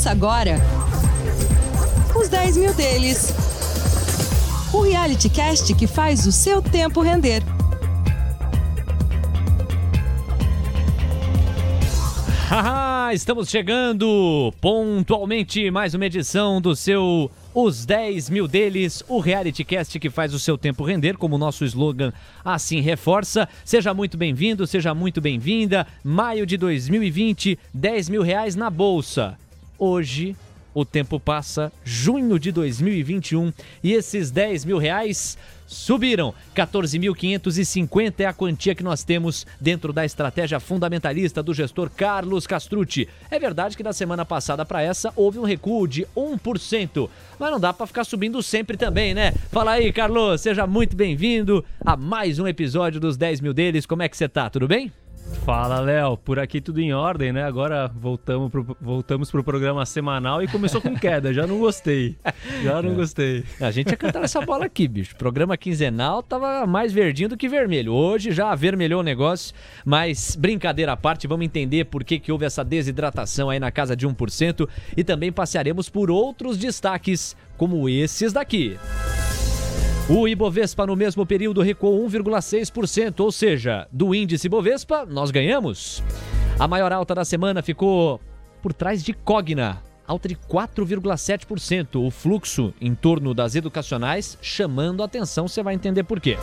Começa agora os 10 mil deles. O reality cast que faz o seu tempo render. Estamos chegando pontualmente mais uma edição do seu Os 10 mil deles, o reality cast que faz o seu tempo render, como o nosso slogan assim reforça. Seja muito bem-vindo, seja muito bem-vinda. Maio de 2020, 10 mil reais na bolsa. Hoje, o tempo passa, junho de 2021, e esses 10 mil reais subiram. 14.550 é a quantia que nós temos dentro da estratégia fundamentalista do gestor Carlos Castrucci. É verdade que na semana passada para essa houve um recuo de 1%, mas não dá para ficar subindo sempre também, né? Fala aí, Carlos, seja muito bem-vindo a mais um episódio dos 10 mil deles. Como é que você tá? Tudo bem? Fala, Léo. Por aqui tudo em ordem, né? Agora voltamos pro, voltamos pro programa semanal e começou com queda. Já não gostei. Já não é. gostei. A gente ia cantar essa bola aqui, bicho. Programa quinzenal tava mais verdinho do que vermelho. Hoje já avermelhou o negócio, mas brincadeira à parte, vamos entender por que, que houve essa desidratação aí na casa de 1% e também passearemos por outros destaques como esses daqui. O Ibovespa no mesmo período recuou 1,6%, ou seja, do índice Ibovespa nós ganhamos. A maior alta da semana ficou por trás de Cogna, alta de 4,7%. O fluxo em torno das educacionais chamando a atenção, você vai entender por quê.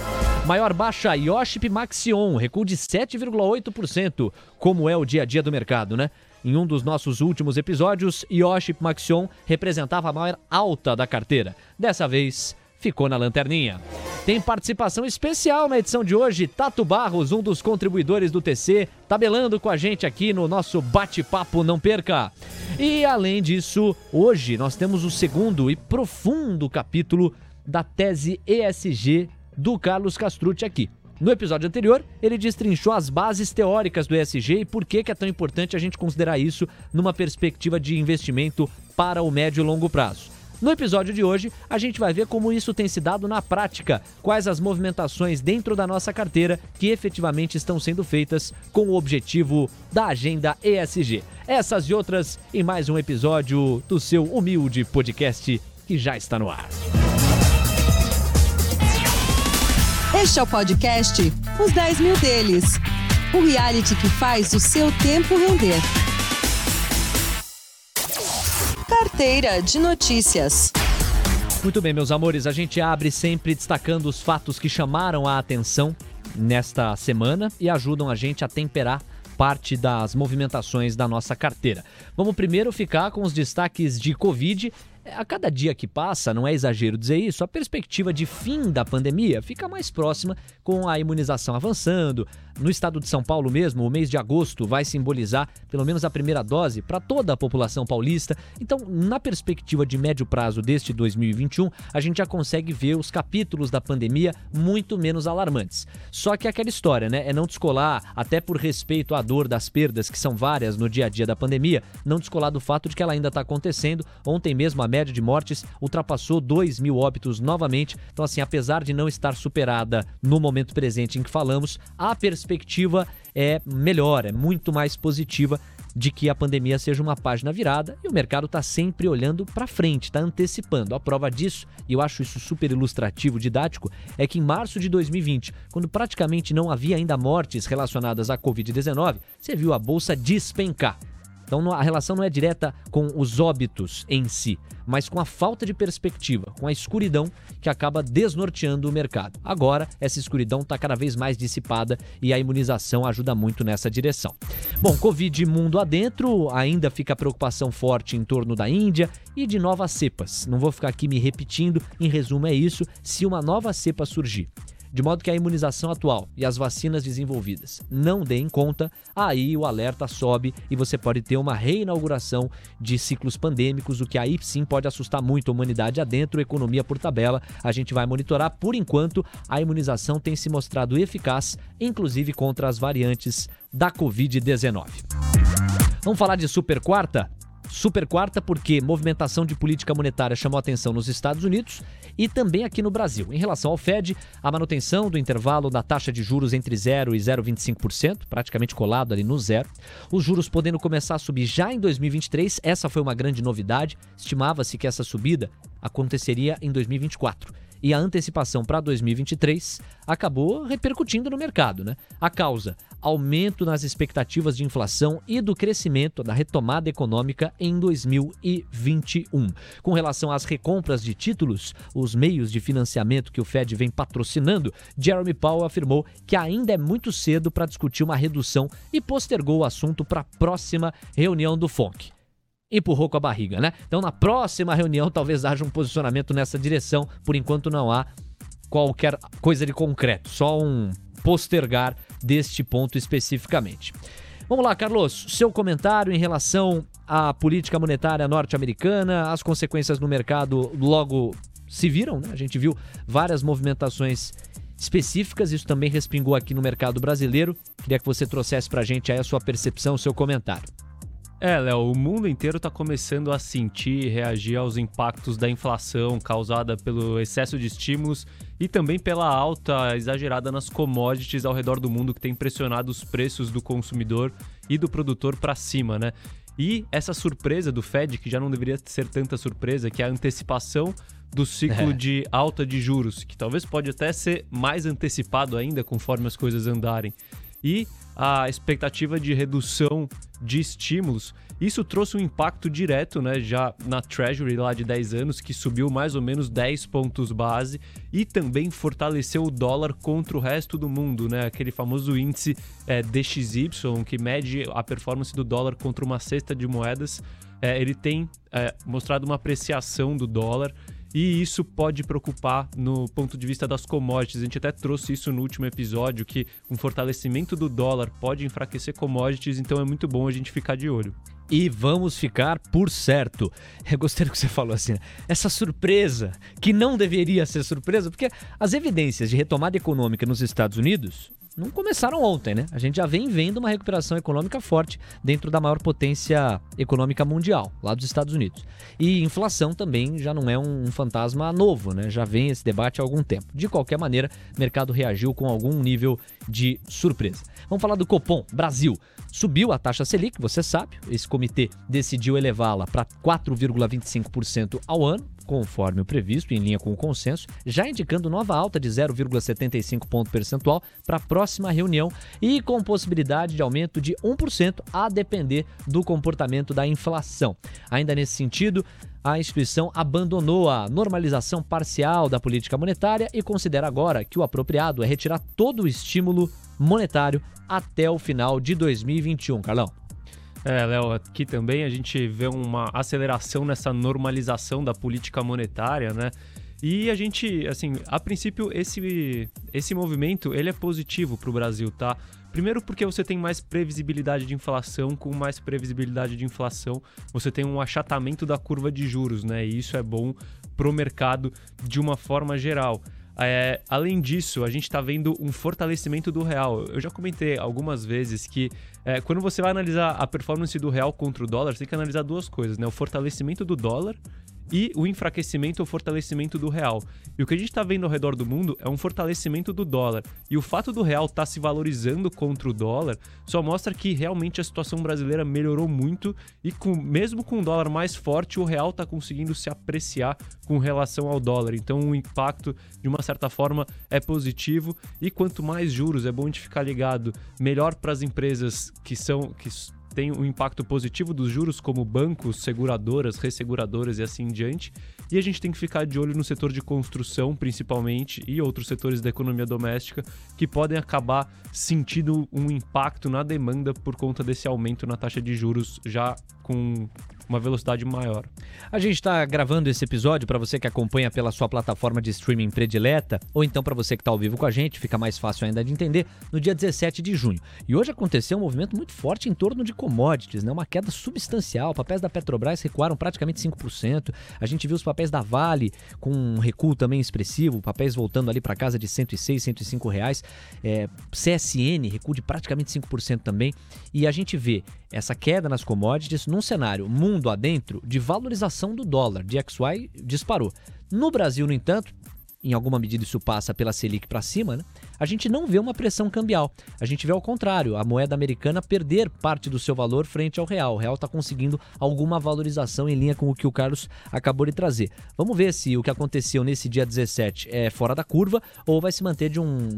Maior baixa, Yoship Maxion, recuo de 7,8%, como é o dia a dia do mercado, né? Em um dos nossos últimos episódios, Yoship Maxion representava a maior alta da carteira. Dessa vez, ficou na lanterninha. Tem participação especial na edição de hoje, Tato Barros, um dos contribuidores do TC, tabelando com a gente aqui no nosso bate-papo, não perca. E além disso, hoje nós temos o segundo e profundo capítulo da tese ESG do Carlos Castrucci aqui. No episódio anterior, ele destrinchou as bases teóricas do ESG e por que, que é tão importante a gente considerar isso numa perspectiva de investimento para o médio e longo prazo. No episódio de hoje, a gente vai ver como isso tem se dado na prática, quais as movimentações dentro da nossa carteira que efetivamente estão sendo feitas com o objetivo da agenda ESG. Essas e outras em mais um episódio do seu humilde podcast que já está no ar. Este é o podcast Os 10 Mil Deles o reality que faz o seu tempo render. Carteira de Notícias. Muito bem, meus amores, a gente abre sempre destacando os fatos que chamaram a atenção nesta semana e ajudam a gente a temperar parte das movimentações da nossa carteira. Vamos primeiro ficar com os destaques de Covid a cada dia que passa, não é exagero dizer isso, a perspectiva de fim da pandemia fica mais próxima com a imunização avançando. No estado de São Paulo mesmo, o mês de agosto vai simbolizar pelo menos a primeira dose para toda a população paulista. Então, na perspectiva de médio prazo deste 2021, a gente já consegue ver os capítulos da pandemia muito menos alarmantes. Só que aquela história, né, é não descolar, até por respeito à dor das perdas que são várias no dia a dia da pandemia, não descolar do fato de que ela ainda está acontecendo. Ontem mesmo a média de mortes ultrapassou 2 mil óbitos novamente. Então, assim, apesar de não estar superada no momento presente em que falamos, a perspectiva é melhor, é muito mais positiva de que a pandemia seja uma página virada e o mercado está sempre olhando para frente, está antecipando. A prova disso, e eu acho isso super ilustrativo, didático, é que em março de 2020, quando praticamente não havia ainda mortes relacionadas à Covid-19, você viu a bolsa despencar. Então a relação não é direta com os óbitos em si, mas com a falta de perspectiva, com a escuridão que acaba desnorteando o mercado. Agora, essa escuridão está cada vez mais dissipada e a imunização ajuda muito nessa direção. Bom, Covid mundo adentro, ainda fica a preocupação forte em torno da Índia e de novas cepas. Não vou ficar aqui me repetindo, em resumo é isso, se uma nova cepa surgir de modo que a imunização atual e as vacinas desenvolvidas não deem conta, aí o alerta sobe e você pode ter uma reinauguração de ciclos pandêmicos, o que aí sim pode assustar muito a humanidade adentro, economia por tabela. A gente vai monitorar. Por enquanto, a imunização tem se mostrado eficaz, inclusive contra as variantes da Covid-19. Vamos falar de super quarta? Super quarta porque movimentação de política monetária chamou atenção nos Estados Unidos e também aqui no Brasil. Em relação ao Fed, a manutenção do intervalo da taxa de juros entre 0 e 0,25%, praticamente colado ali no zero. Os juros podendo começar a subir já em 2023, essa foi uma grande novidade. Estimava-se que essa subida aconteceria em 2024 e a antecipação para 2023 acabou repercutindo no mercado. Né? A causa: aumento nas expectativas de inflação e do crescimento da retomada econômica em 2021. Com relação às recompras de títulos, os meios de financiamento que o Fed vem patrocinando, Jeremy Powell afirmou que ainda é muito cedo para discutir uma redução e postergou o assunto para a próxima reunião do FONC empurrou com a barriga, né? Então, na próxima reunião, talvez haja um posicionamento nessa direção. Por enquanto, não há qualquer coisa de concreto, só um postergar deste ponto especificamente. Vamos lá, Carlos, seu comentário em relação à política monetária norte-americana, as consequências no mercado logo se viram, né? A gente viu várias movimentações específicas, isso também respingou aqui no mercado brasileiro. Queria que você trouxesse para a gente aí a sua percepção, o seu comentário. É, Léo, o mundo inteiro está começando a sentir e reagir aos impactos da inflação causada pelo excesso de estímulos e também pela alta exagerada nas commodities ao redor do mundo que tem pressionado os preços do consumidor e do produtor para cima, né? E essa surpresa do Fed, que já não deveria ser tanta surpresa, que é a antecipação do ciclo é. de alta de juros, que talvez pode até ser mais antecipado ainda conforme as coisas andarem. E a expectativa de redução de estímulos. Isso trouxe um impacto direto, né, já na Treasury lá de 10 anos, que subiu mais ou menos 10 pontos base e também fortaleceu o dólar contra o resto do mundo, né, aquele famoso índice é, DXY que mede a performance do dólar contra uma cesta de moedas. É, ele tem é, mostrado uma apreciação do dólar e isso pode preocupar no ponto de vista das commodities. A gente até trouxe isso no último episódio, que um fortalecimento do dólar pode enfraquecer commodities, então é muito bom a gente ficar de olho. E vamos ficar por certo. Eu gostei do que você falou assim, né? essa surpresa, que não deveria ser surpresa, porque as evidências de retomada econômica nos Estados Unidos não começaram ontem, né? A gente já vem vendo uma recuperação econômica forte dentro da maior potência econômica mundial, lá dos Estados Unidos. E inflação também já não é um fantasma novo, né? Já vem esse debate há algum tempo. De qualquer maneira, o mercado reagiu com algum nível de surpresa. Vamos falar do Copom Brasil. Subiu a taxa Selic, você sabe. Esse comitê decidiu elevá-la para 4,25% ao ano conforme o previsto, em linha com o consenso, já indicando nova alta de 0,75 ponto percentual para a próxima reunião e com possibilidade de aumento de 1% a depender do comportamento da inflação. Ainda nesse sentido, a instituição abandonou a normalização parcial da política monetária e considera agora que o apropriado é retirar todo o estímulo monetário até o final de 2021. Carlão. É, Léo, aqui também a gente vê uma aceleração nessa normalização da política monetária, né? E a gente, assim, a princípio esse esse movimento, ele é positivo para o Brasil, tá? Primeiro porque você tem mais previsibilidade de inflação, com mais previsibilidade de inflação, você tem um achatamento da curva de juros, né? E isso é bom pro mercado de uma forma geral. É, além disso, a gente está vendo um fortalecimento do real. Eu já comentei algumas vezes que é, quando você vai analisar a performance do real contra o dólar, você tem que analisar duas coisas, né? O fortalecimento do dólar e o enfraquecimento ou fortalecimento do real. E o que a gente está vendo ao redor do mundo é um fortalecimento do dólar. E o fato do real estar tá se valorizando contra o dólar só mostra que realmente a situação brasileira melhorou muito e com, mesmo com o dólar mais forte, o real está conseguindo se apreciar com relação ao dólar. Então o impacto, de uma certa forma, é positivo. E quanto mais juros, é bom gente ficar ligado, melhor para as empresas que são. Que tem um impacto positivo dos juros, como bancos, seguradoras, resseguradoras e assim em diante. E a gente tem que ficar de olho no setor de construção, principalmente, e outros setores da economia doméstica, que podem acabar sentindo um impacto na demanda por conta desse aumento na taxa de juros já com uma velocidade maior. A gente está gravando esse episódio para você que acompanha pela sua plataforma de streaming predileta, ou então para você que está ao vivo com a gente, fica mais fácil ainda de entender, no dia 17 de junho. E hoje aconteceu um movimento muito forte em torno de commodities, né? uma queda substancial. Papéis da Petrobras recuaram praticamente 5%. A gente viu os papéis da Vale com um recuo também expressivo, papéis voltando ali para casa de 106, 105 reais. É, CSN recuo de praticamente 5% também. E a gente vê essa queda nas commodities num cenário mundo mundo adentro de valorização do dólar. DXY disparou. No Brasil, no entanto, em alguma medida isso passa pela Selic para cima, né? A gente não vê uma pressão cambial. A gente vê ao contrário, a moeda americana perder parte do seu valor frente ao real. O real está conseguindo alguma valorização em linha com o que o Carlos acabou de trazer. Vamos ver se o que aconteceu nesse dia 17 é fora da curva ou vai se manter de um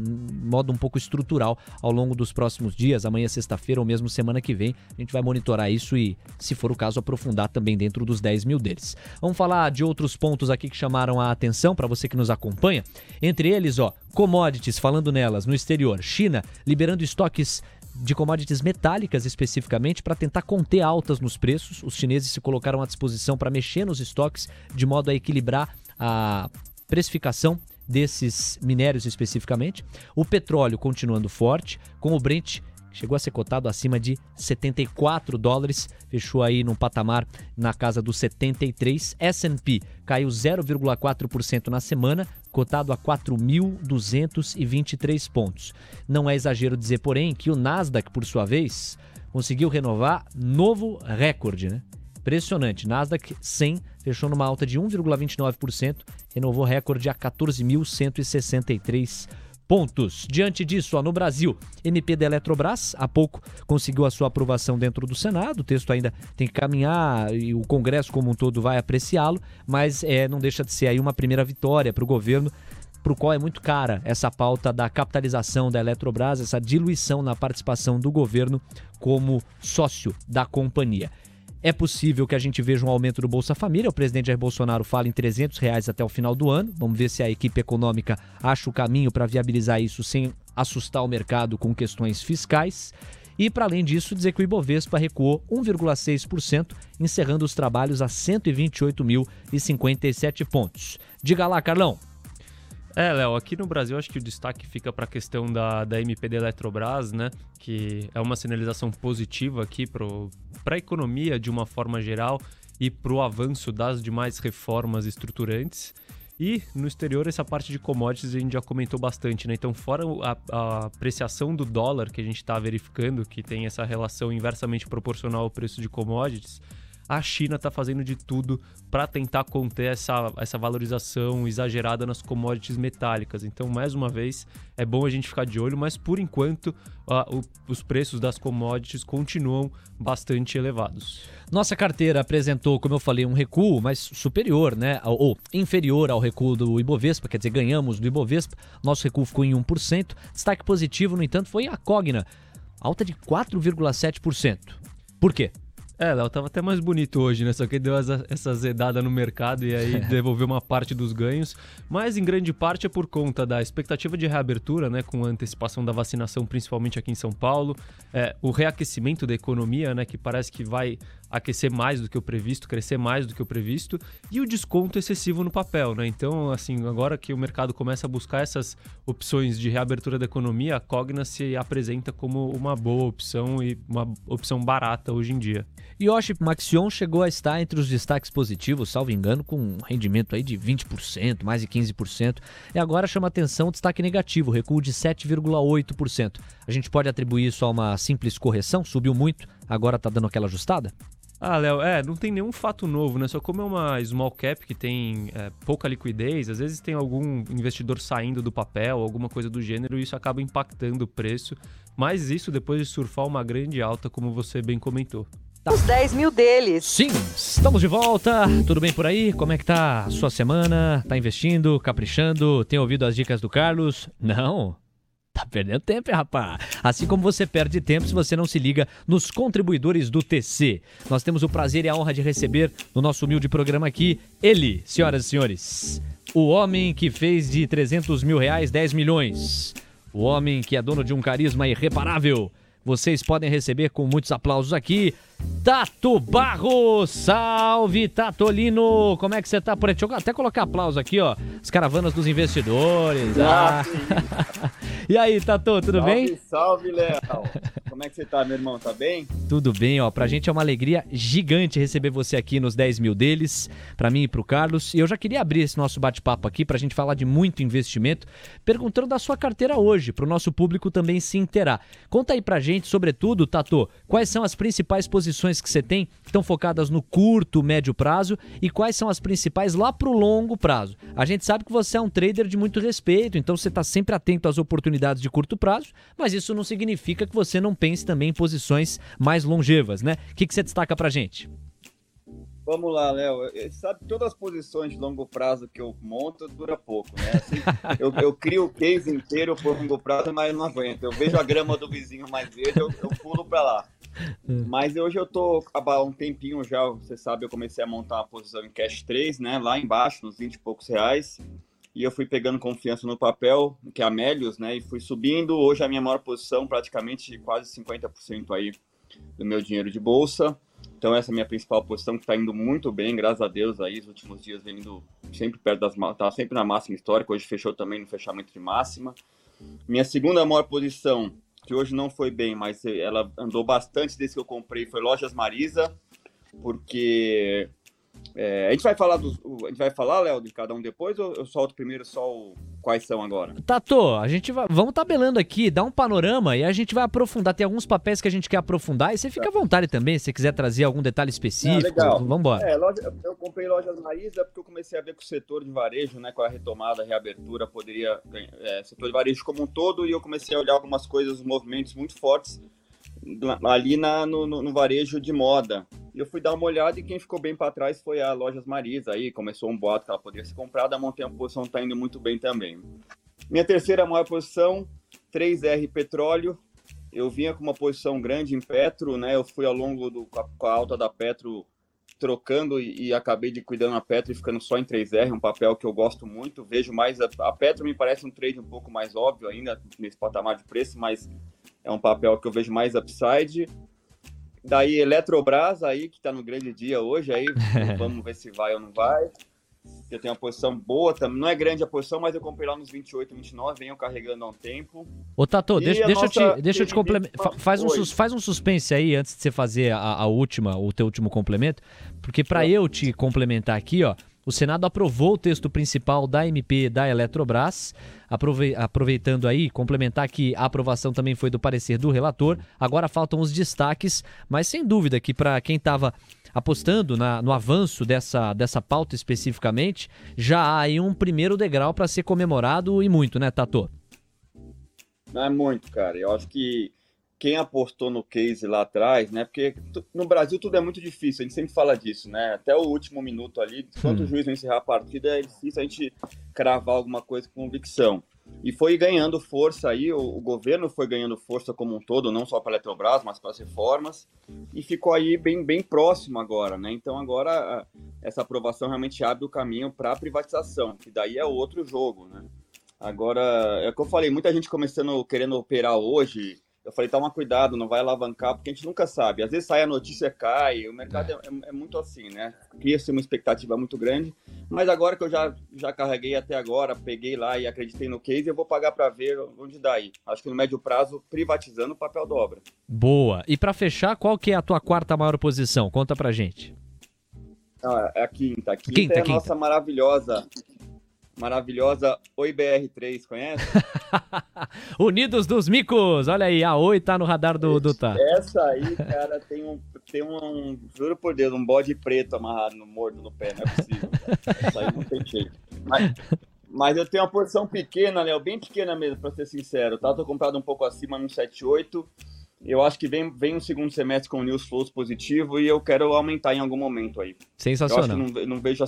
modo um pouco estrutural ao longo dos próximos dias, amanhã, sexta-feira ou mesmo semana que vem. A gente vai monitorar isso e, se for o caso, aprofundar também dentro dos 10 mil deles. Vamos falar de outros pontos aqui que chamaram a atenção para você que nos acompanha. Entre eles, ó, commodities, falando nelas, no exterior. China liberando estoques de commodities metálicas especificamente para tentar conter altas nos preços. Os chineses se colocaram à disposição para mexer nos estoques de modo a equilibrar a precificação desses minérios especificamente. O petróleo continuando forte, com o Brent chegou a ser cotado acima de 74 dólares, fechou aí num patamar na casa dos 73. S&P caiu 0,4% na semana, cotado a 4.223 pontos. Não é exagero dizer, porém, que o Nasdaq, por sua vez, conseguiu renovar novo recorde, né? Impressionante. Nasdaq 100 fechou numa alta de 1,29%, renovou recorde a 14.163 pontos. Diante disso, ó, no Brasil, MP da Eletrobras, há pouco conseguiu a sua aprovação dentro do Senado. O texto ainda tem que caminhar e o Congresso como um todo vai apreciá-lo, mas é, não deixa de ser aí uma primeira vitória para o governo para o qual é muito cara essa pauta da capitalização da Eletrobras, essa diluição na participação do governo como sócio da companhia. É possível que a gente veja um aumento do Bolsa Família. O presidente Jair Bolsonaro fala em 300 reais até o final do ano. Vamos ver se a equipe econômica acha o caminho para viabilizar isso sem assustar o mercado com questões fiscais. E, para além disso, dizer que o Ibovespa recuou 1,6%, encerrando os trabalhos a 128.057 pontos. Diga lá, Carlão. É, Léo, aqui no Brasil acho que o destaque fica para a questão da, da MPD Eletrobras, né? Que é uma sinalização positiva aqui para a economia de uma forma geral e para o avanço das demais reformas estruturantes. E no exterior, essa parte de commodities a gente já comentou bastante, né? Então, fora a, a apreciação do dólar que a gente está verificando, que tem essa relação inversamente proporcional ao preço de commodities, a China está fazendo de tudo para tentar conter essa, essa valorização exagerada nas commodities metálicas. Então, mais uma vez, é bom a gente ficar de olho, mas por enquanto o, os preços das commodities continuam bastante elevados. Nossa carteira apresentou, como eu falei, um recuo, mas superior, né? Ou inferior ao recuo do Ibovespa, quer dizer, ganhamos do Ibovespa. Nosso recuo ficou em 1%. Destaque positivo, no entanto, foi a Cogna, alta de 4,7%. Por quê? É, Léo, tava até mais bonito hoje, né? Só que deu essa, essa zedada no mercado e aí devolveu uma parte dos ganhos. Mas em grande parte é por conta da expectativa de reabertura, né? Com a antecipação da vacinação, principalmente aqui em São Paulo. É, o reaquecimento da economia, né? Que parece que vai aquecer mais do que o previsto, crescer mais do que o previsto, e o desconto excessivo no papel, né? Então, assim, agora que o mercado começa a buscar essas opções de reabertura da economia, a Cogna se apresenta como uma boa opção e uma opção barata hoje em dia. Yoshi Maxion chegou a estar entre os destaques positivos, salvo engano, com um rendimento aí de 20%, mais de 15%. E agora chama atenção o destaque negativo, recuo de 7,8%. A gente pode atribuir isso a uma simples correção? Subiu muito, agora está dando aquela ajustada? Ah, Léo, é, não tem nenhum fato novo, né? Só como é uma small cap que tem é, pouca liquidez, às vezes tem algum investidor saindo do papel, alguma coisa do gênero, e isso acaba impactando o preço. Mas isso depois de surfar uma grande alta, como você bem comentou. Os 10 mil deles. Sim, estamos de volta. Tudo bem por aí? Como é que tá a sua semana? Tá investindo, caprichando? Tem ouvido as dicas do Carlos? Não? Tá perdendo tempo, hein, rapaz? Assim como você perde tempo se você não se liga nos contribuidores do TC. Nós temos o prazer e a honra de receber no nosso humilde programa aqui ele, senhoras e senhores. O homem que fez de 300 mil reais 10 milhões. O homem que é dono de um carisma irreparável. Vocês podem receber com muitos aplausos aqui. Tato Barro, salve Tatolino, como é que você tá por aí? Deixa eu até colocar aplauso aqui, ó. As caravanas dos investidores. Ah. e aí, Tato, tudo salve, bem? Salve, Léo. Como é que você tá, meu irmão? Tá bem? Tudo bem, ó. Pra gente é uma alegria gigante receber você aqui nos 10 mil deles, pra mim e pro Carlos. E eu já queria abrir esse nosso bate-papo aqui pra gente falar de muito investimento, perguntando da sua carteira hoje, pro nosso público também se inteirar. Conta aí pra gente, sobretudo, Tato, quais são as principais posições que você tem que estão focadas no curto, médio prazo e quais são as principais lá pro longo prazo. A gente sabe que você é um trader de muito respeito, então você tá sempre atento às oportunidades de curto prazo, mas isso não significa que você não pense também em posições mais longevas, né? O que, que você destaca pra gente? Vamos lá, Léo. Sabe, todas as posições de longo prazo que eu monto dura pouco, né? Assim, eu, eu, crio o case inteiro por longo prazo, mas não aguento. Eu vejo a grama do vizinho mais verde, eu, eu pulo para lá. Mas hoje eu tô há um tempinho já, você sabe, eu comecei a montar uma posição em Cash 3, né? Lá embaixo, nos 20 e poucos reais. E eu fui pegando confiança no papel, que é a Melios, né? E fui subindo. Hoje a minha maior posição, praticamente quase 50% aí do meu dinheiro de bolsa. Então essa é a minha principal posição que está indo muito bem, graças a Deus aí, os últimos dias vem indo sempre perto das tá sempre na máxima histórica, hoje fechou também no fechamento de máxima. Minha segunda maior posição, que hoje não foi bem, mas ela andou bastante desde que eu comprei, foi Lojas Marisa, porque é, a gente vai falar dos, a gente vai falar, Léo, de cada um depois ou eu solto primeiro só o, quais são agora? Tato, a gente vai, vamos tabelando aqui, dá um panorama e a gente vai aprofundar. Tem alguns papéis que a gente quer aprofundar e você fica à vontade também, se você quiser trazer algum detalhe específico. Legal. Vamos embora. É, loja, eu comprei lojas Marisa porque eu comecei a ver que o setor de varejo, né, com a retomada, a reabertura, poderia é, setor de varejo como um todo e eu comecei a olhar algumas coisas, movimentos muito fortes ali na, no, no varejo de moda. Eu fui dar uma olhada e quem ficou bem para trás foi a Lojas Marisa. Aí começou um boato que ela poderia ser comprada, montei a posição, está indo muito bem também. Minha terceira maior posição, 3R Petróleo. Eu vinha com uma posição grande em Petro, né? Eu fui ao longo do com a alta da Petro trocando e, e, acabei de cuidando a Petro e ficando só em 3R, um papel que eu gosto muito. Vejo mais a, a Petro me parece um trade um pouco mais óbvio ainda nesse patamar de preço, mas é um papel que eu vejo mais upside. Daí Eletrobras aí, que está no grande dia hoje, aí vamos ver se vai ou não vai. Eu tenho uma posição boa também. Não é grande a posição, mas eu comprei lá nos 28, 29, venho carregando há um tempo. Ô, Tato, deixa, deixa, eu te, deixa eu te complementar. Faz, um, faz um suspense aí antes de você fazer a, a última, o teu último complemento. Porque para eu te complementar aqui, ó, o Senado aprovou o texto principal da MP da Eletrobras, aproveitando aí, complementar que a aprovação também foi do parecer do relator. Agora faltam os destaques, mas sem dúvida que para quem estava apostando na, no avanço dessa, dessa pauta especificamente, já há aí um primeiro degrau para ser comemorado e muito, né, Tato? Não é muito, cara. Eu acho que quem apostou no case lá atrás, né? Porque no Brasil tudo é muito difícil, a gente sempre fala disso, né? Até o último minuto ali, enquanto hum. o juiz não encerrar a partida, é difícil a gente cravar alguma coisa com convicção. E foi ganhando força aí, o, o governo foi ganhando força como um todo, não só para a Eletrobras, mas para as reformas, e ficou aí bem, bem próximo agora, né? Então agora essa aprovação realmente abre o caminho para a privatização, que daí é outro jogo, né? Agora, é o que eu falei, muita gente começando querendo operar hoje, eu falei, toma cuidado, não vai alavancar, porque a gente nunca sabe. Às vezes sai a notícia, cai, o mercado é, é, é muito assim, né? Cria-se uma expectativa muito grande, mas agora que eu já, já carreguei até agora, peguei lá e acreditei no case, eu vou pagar para ver onde dá aí. Acho que no médio prazo, privatizando o papel dobra. Boa. E para fechar, qual que é a tua quarta maior posição? Conta pra gente. Ah, é a quinta. A quinta, quinta é a quinta. nossa maravilhosa maravilhosa Oi BR3, conhece? Unidos dos Micos! Olha aí, a Oi tá no radar do, do Tá. Essa aí, cara, tem um, tem um, juro por Deus, um bode preto amarrado no morto no pé, não é possível. Essa aí não tem jeito. Mas, mas eu tenho uma posição pequena, Léo, bem pequena mesmo, pra ser sincero. Tá? Tô comprado um pouco acima no 78 eu acho que vem, vem um segundo semestre com news flows positivo e eu quero aumentar em algum momento aí. Sensacional. Eu acho que não, não vejo a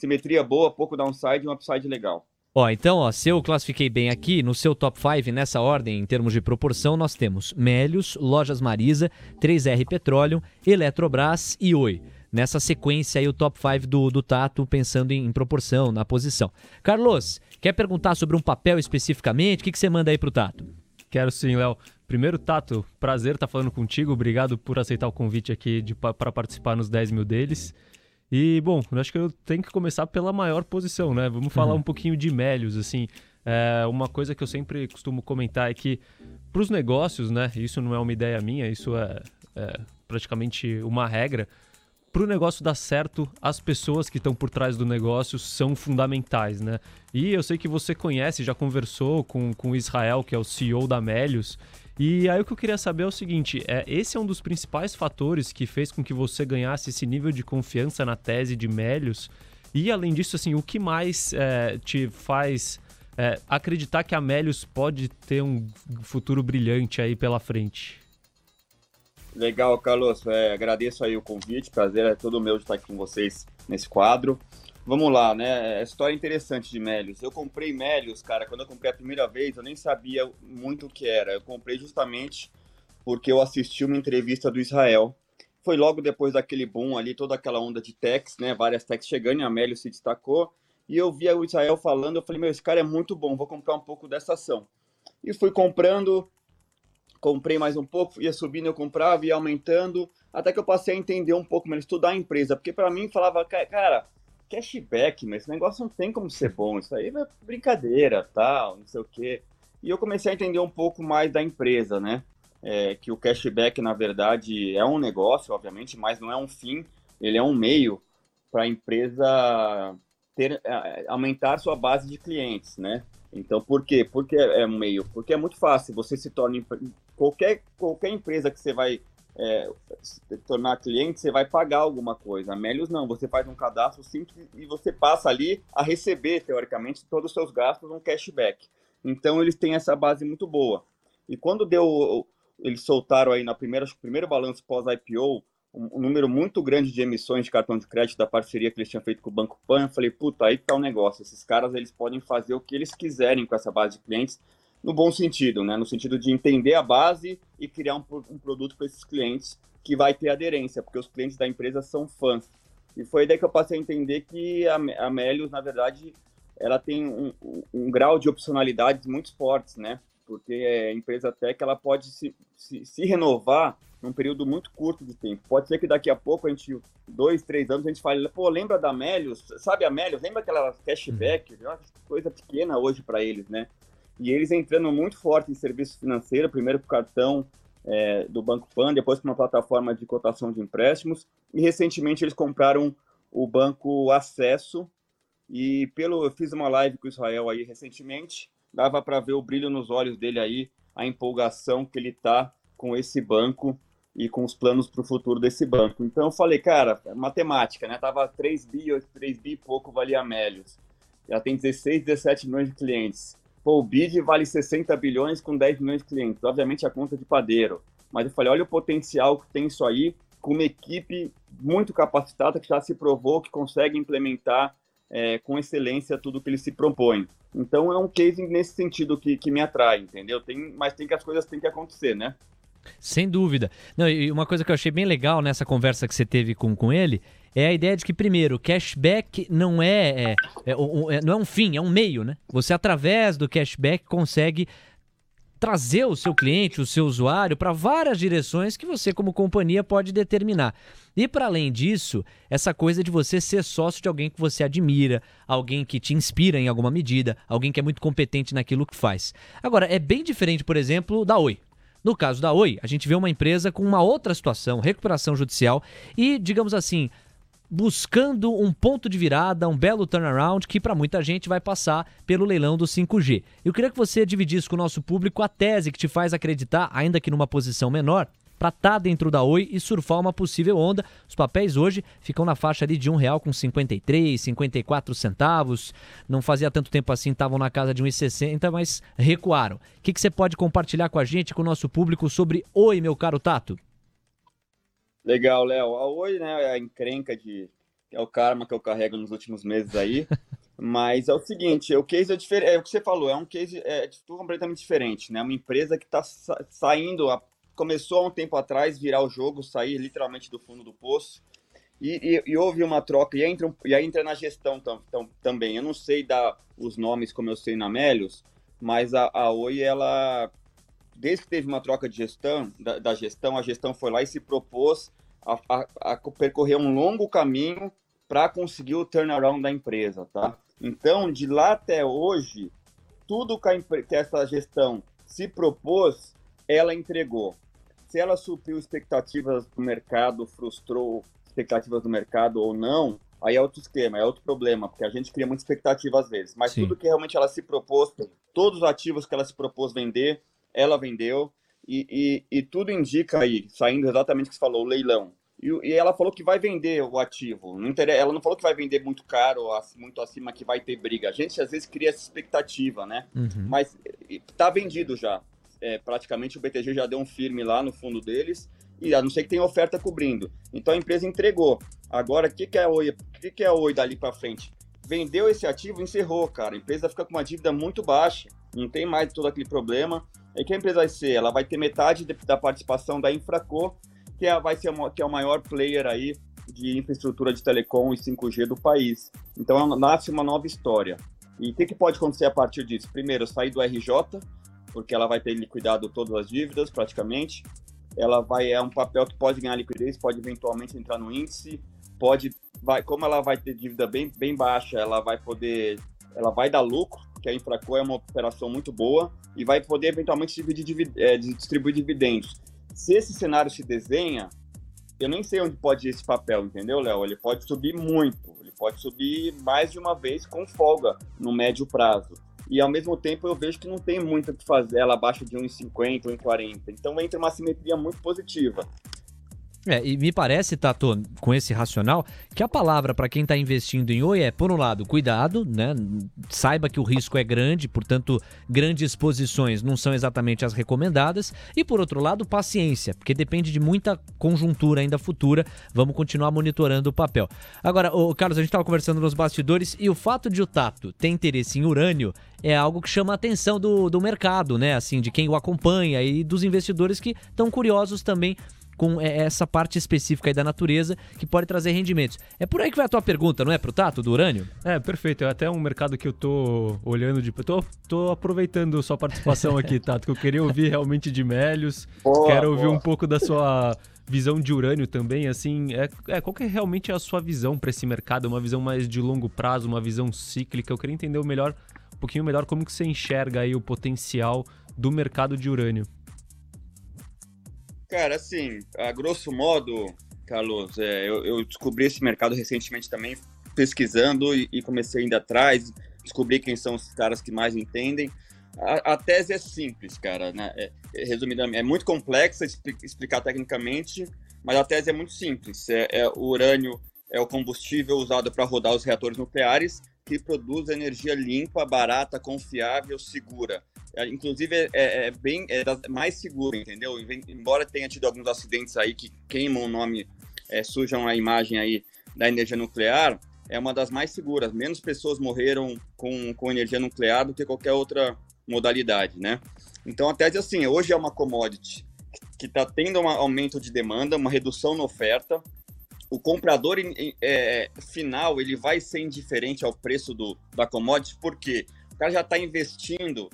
simetria, boa, pouco downside e um upside legal. Ó, então, ó, se eu classifiquei bem aqui, no seu top 5, nessa ordem, em termos de proporção, nós temos Melios, Lojas Marisa, 3R Petróleo, Eletrobras e Oi. Nessa sequência aí, o top 5 do, do Tato, pensando em, em, proporção, na posição. Carlos, quer perguntar sobre um papel especificamente? O que, que você manda aí pro Tato? Quero sim, Léo. Primeiro, Tato, prazer estar falando contigo. Obrigado por aceitar o convite aqui para participar nos 10 mil deles. E, bom, eu acho que eu tenho que começar pela maior posição, né? Vamos falar uhum. um pouquinho de Melios, assim. É, uma coisa que eu sempre costumo comentar é que para os negócios, né? Isso não é uma ideia minha, isso é, é praticamente uma regra. Para o negócio dar certo, as pessoas que estão por trás do negócio são fundamentais, né? E eu sei que você conhece, já conversou com, com o Israel, que é o CEO da Melius, e aí o que eu queria saber é o seguinte: é, esse é um dos principais fatores que fez com que você ganhasse esse nível de confiança na tese de Melius. E além disso, assim, o que mais é, te faz é, acreditar que a Melius pode ter um futuro brilhante aí pela frente? Legal, Carlos. É, agradeço aí o convite. Prazer é todo meu de estar aqui com vocês nesse quadro. Vamos lá, né? É história interessante de Melios. Eu comprei Melios, cara, quando eu comprei a primeira vez, eu nem sabia muito o que era. Eu comprei justamente porque eu assisti uma entrevista do Israel. Foi logo depois daquele boom ali, toda aquela onda de techs, né? Várias techs chegando e a Melios se destacou. E eu via o Israel falando, eu falei, meu, esse cara é muito bom, vou comprar um pouco dessa ação. E fui comprando, comprei mais um pouco, ia subindo, eu comprava, ia aumentando, até que eu passei a entender um pouco melhor, estudar a empresa, porque para mim falava, cara, cashback, mas esse negócio não tem como ser bom, isso aí é brincadeira, tal, não sei o quê. E eu comecei a entender um pouco mais da empresa, né? É, que o cashback, na verdade, é um negócio, obviamente, mas não é um fim, ele é um meio para a empresa ter, é, aumentar sua base de clientes, né? Então, por quê? Porque é um meio? Porque é muito fácil, você se torna... Qualquer, qualquer empresa que você vai é, tornar cliente, você vai pagar alguma coisa. A Melius não, você faz um cadastro simples e você passa ali a receber, teoricamente, todos os seus gastos um cashback. Então eles têm essa base muito boa. E quando deu, eles soltaram aí na primeira, acho que primeiro balanço pós-IPO, um, um, número muito grande de emissões de cartão de crédito da parceria que eles tinham feito com o Banco Pan, eu falei, puta, aí que tá o negócio. Esses caras, eles podem fazer o que eles quiserem com essa base de clientes, no bom sentido, né? No sentido de entender a base e criar um, um produto para esses clientes que vai ter aderência, porque os clientes da empresa são fãs. E foi daí que eu passei a entender que a, a Melius, na verdade, ela tem um, um, um grau de opcionalidades muito fortes, né? Porque a empresa tech ela pode se, se, se, renovar num período muito curto de tempo. Pode ser que daqui a pouco, a gente, dois, três anos, a gente fale, pô, lembra da Melius? Sabe a Melius? Lembra aquela cashback? É uma coisa pequena hoje para eles, né? E eles entrando muito forte em serviço financeiro, primeiro o cartão é, do Banco Pan, depois com uma plataforma de cotação de empréstimos, e recentemente eles compraram o Banco Acesso, e pelo eu fiz uma live com o Israel aí recentemente, dava para ver o brilho nos olhos dele aí, a empolgação que ele tá com esse banco e com os planos para o futuro desse banco. Então eu falei, cara, matemática, né? Tava 3 bi, 3 bi pouco valia Melios. Já tem 16, 17 milhões de clientes. Pô, o BID vale 60 bilhões com 10 milhões de clientes. Obviamente a conta de padeiro. Mas eu falei, olha o potencial que tem isso aí, com uma equipe muito capacitada que já se provou que consegue implementar é, com excelência tudo que ele se propõe. Então é um case nesse sentido que, que me atrai, entendeu? Tem, mas tem que as coisas têm que acontecer, né? Sem dúvida. Não, e uma coisa que eu achei bem legal nessa conversa que você teve com, com ele é a ideia de que, primeiro, cashback não é, é, é, é, não é um fim, é um meio, né? Você, através do cashback, consegue trazer o seu cliente, o seu usuário, para várias direções que você, como companhia, pode determinar. E para além disso, essa coisa de você ser sócio de alguém que você admira, alguém que te inspira em alguma medida, alguém que é muito competente naquilo que faz. Agora, é bem diferente, por exemplo, da Oi. No caso da Oi, a gente vê uma empresa com uma outra situação, recuperação judicial e, digamos assim, buscando um ponto de virada, um belo turnaround que para muita gente vai passar pelo leilão do 5G. Eu queria que você dividisse com o nosso público a tese que te faz acreditar, ainda que numa posição menor, para estar tá dentro da Oi e surfar uma possível onda. Os papéis hoje ficam na faixa ali de R$ 1,53, 54 centavos. Não fazia tanto tempo assim, estavam na casa de 1,60, mas recuaram. O que, que você pode compartilhar com a gente, com o nosso público sobre Oi, meu caro Tato? Legal, Léo. A Oi, né, é a encrenca de. É o karma que eu carrego nos últimos meses aí. Mas é o seguinte, o case é diferente. É o que você falou, é um case é, completamente diferente, né? Uma empresa que está sa saindo, a, começou há um tempo atrás virar o jogo, sair literalmente do fundo do poço. E, e, e houve uma troca, e, entra, e aí entra na gestão tam, tam, também. Eu não sei dar os nomes como eu sei na Melios, mas a, a Oi, ela desde que teve uma troca de gestão, da, da gestão, a gestão foi lá e se propôs a, a, a percorrer um longo caminho para conseguir o turnaround da empresa, tá? Então, de lá até hoje, tudo que, a, que essa gestão se propôs, ela entregou. Se ela supriu expectativas do mercado, frustrou expectativas do mercado ou não, aí é outro esquema, é outro problema, porque a gente cria muita expectativa às vezes. Mas Sim. tudo que realmente ela se propôs, todos os ativos que ela se propôs vender, ela vendeu. E, e, e tudo indica aí, saindo exatamente o que você falou, o leilão. E, e, ela falou que vai vender o ativo. Não interessa, ela não falou que vai vender muito caro, muito acima, que vai ter briga. A gente às vezes cria essa expectativa, né? Uhum. Mas está vendido já. É, praticamente o BTG já deu um firme lá no fundo deles e a não ser que tenha oferta cobrindo. Então a empresa entregou. Agora, o que, que é a Oi? O que, que é a Oi dali para frente? Vendeu esse ativo, encerrou, cara. A empresa fica com uma dívida muito baixa, não tem mais todo aquele problema. E que a empresa vai ser? Ela vai ter metade da participação da Infraco, que é, vai ser que é o maior player aí de infraestrutura de telecom e 5G do país. Então nasce uma nova história. E o que, que pode acontecer a partir disso? Primeiro, sair do RJ, porque ela vai ter liquidado todas as dívidas praticamente ela vai é um papel que pode ganhar liquidez, pode eventualmente entrar no índice, pode vai, como ela vai ter dívida bem, bem baixa, ela vai poder ela vai dar lucro, que a Infraco é uma operação muito boa e vai poder eventualmente dividir, é, distribuir dividendos. Se esse cenário se desenha, eu nem sei onde pode ir esse papel, entendeu, Léo? Ele pode subir muito, ele pode subir mais de uma vez com folga no médio prazo e ao mesmo tempo eu vejo que não tem muito o que fazer ela abaixo de 1,50, 1,40. Então entra uma simetria muito positiva. É, e me parece, Tato, com esse racional, que a palavra para quem está investindo em Oi é, por um lado, cuidado, né? Saiba que o risco é grande, portanto, grandes posições não são exatamente as recomendadas. E por outro lado, paciência, porque depende de muita conjuntura ainda futura. Vamos continuar monitorando o papel. Agora, o Carlos, a gente estava conversando nos bastidores e o fato de o Tato ter interesse em urânio é algo que chama a atenção do, do mercado, né? Assim, de quem o acompanha e dos investidores que estão curiosos também com é, essa parte específica aí da natureza que pode trazer rendimentos. É por aí que vai a tua pergunta, não é, pro Tato, do urânio? É, perfeito. É até um mercado que eu tô olhando de. Tô, tô aproveitando sua participação aqui, Tato, que eu queria ouvir realmente de Melios. Boa, Quero ouvir boa. um pouco da sua visão de urânio também, assim, é, é qual que é realmente a sua visão para esse mercado? Uma visão mais de longo prazo, uma visão cíclica? Eu queria entender o melhor, um pouquinho melhor como que você enxerga aí o potencial do mercado de urânio. Cara, assim, a grosso modo, Carlos, é, eu, eu, descobri esse mercado recentemente também, pesquisando e, e, comecei indo atrás, descobri quem são os caras que mais entendem. A, a tese é simples, cara, né? É, resumidamente, é muito complexa explicar tecnicamente, mas a tese é muito simples. É, é o urânio é o combustível usado para rodar os reatores nucleares que produz energia limpa, barata, confiável, segura. É, inclusive, é, é, é bem é mais seguro, entendeu? Embora tenha tido alguns acidentes aí que queimam o nome, é, sujam a imagem aí da energia nuclear, é uma das mais seguras. Menos pessoas morreram com, com energia nuclear do que qualquer outra modalidade, né? Então, a tese é assim, hoje é uma commodity que está tendo um aumento de demanda, uma redução na oferta, o comprador é, final ele vai ser indiferente ao preço do, da commodity, porque o cara já está investindo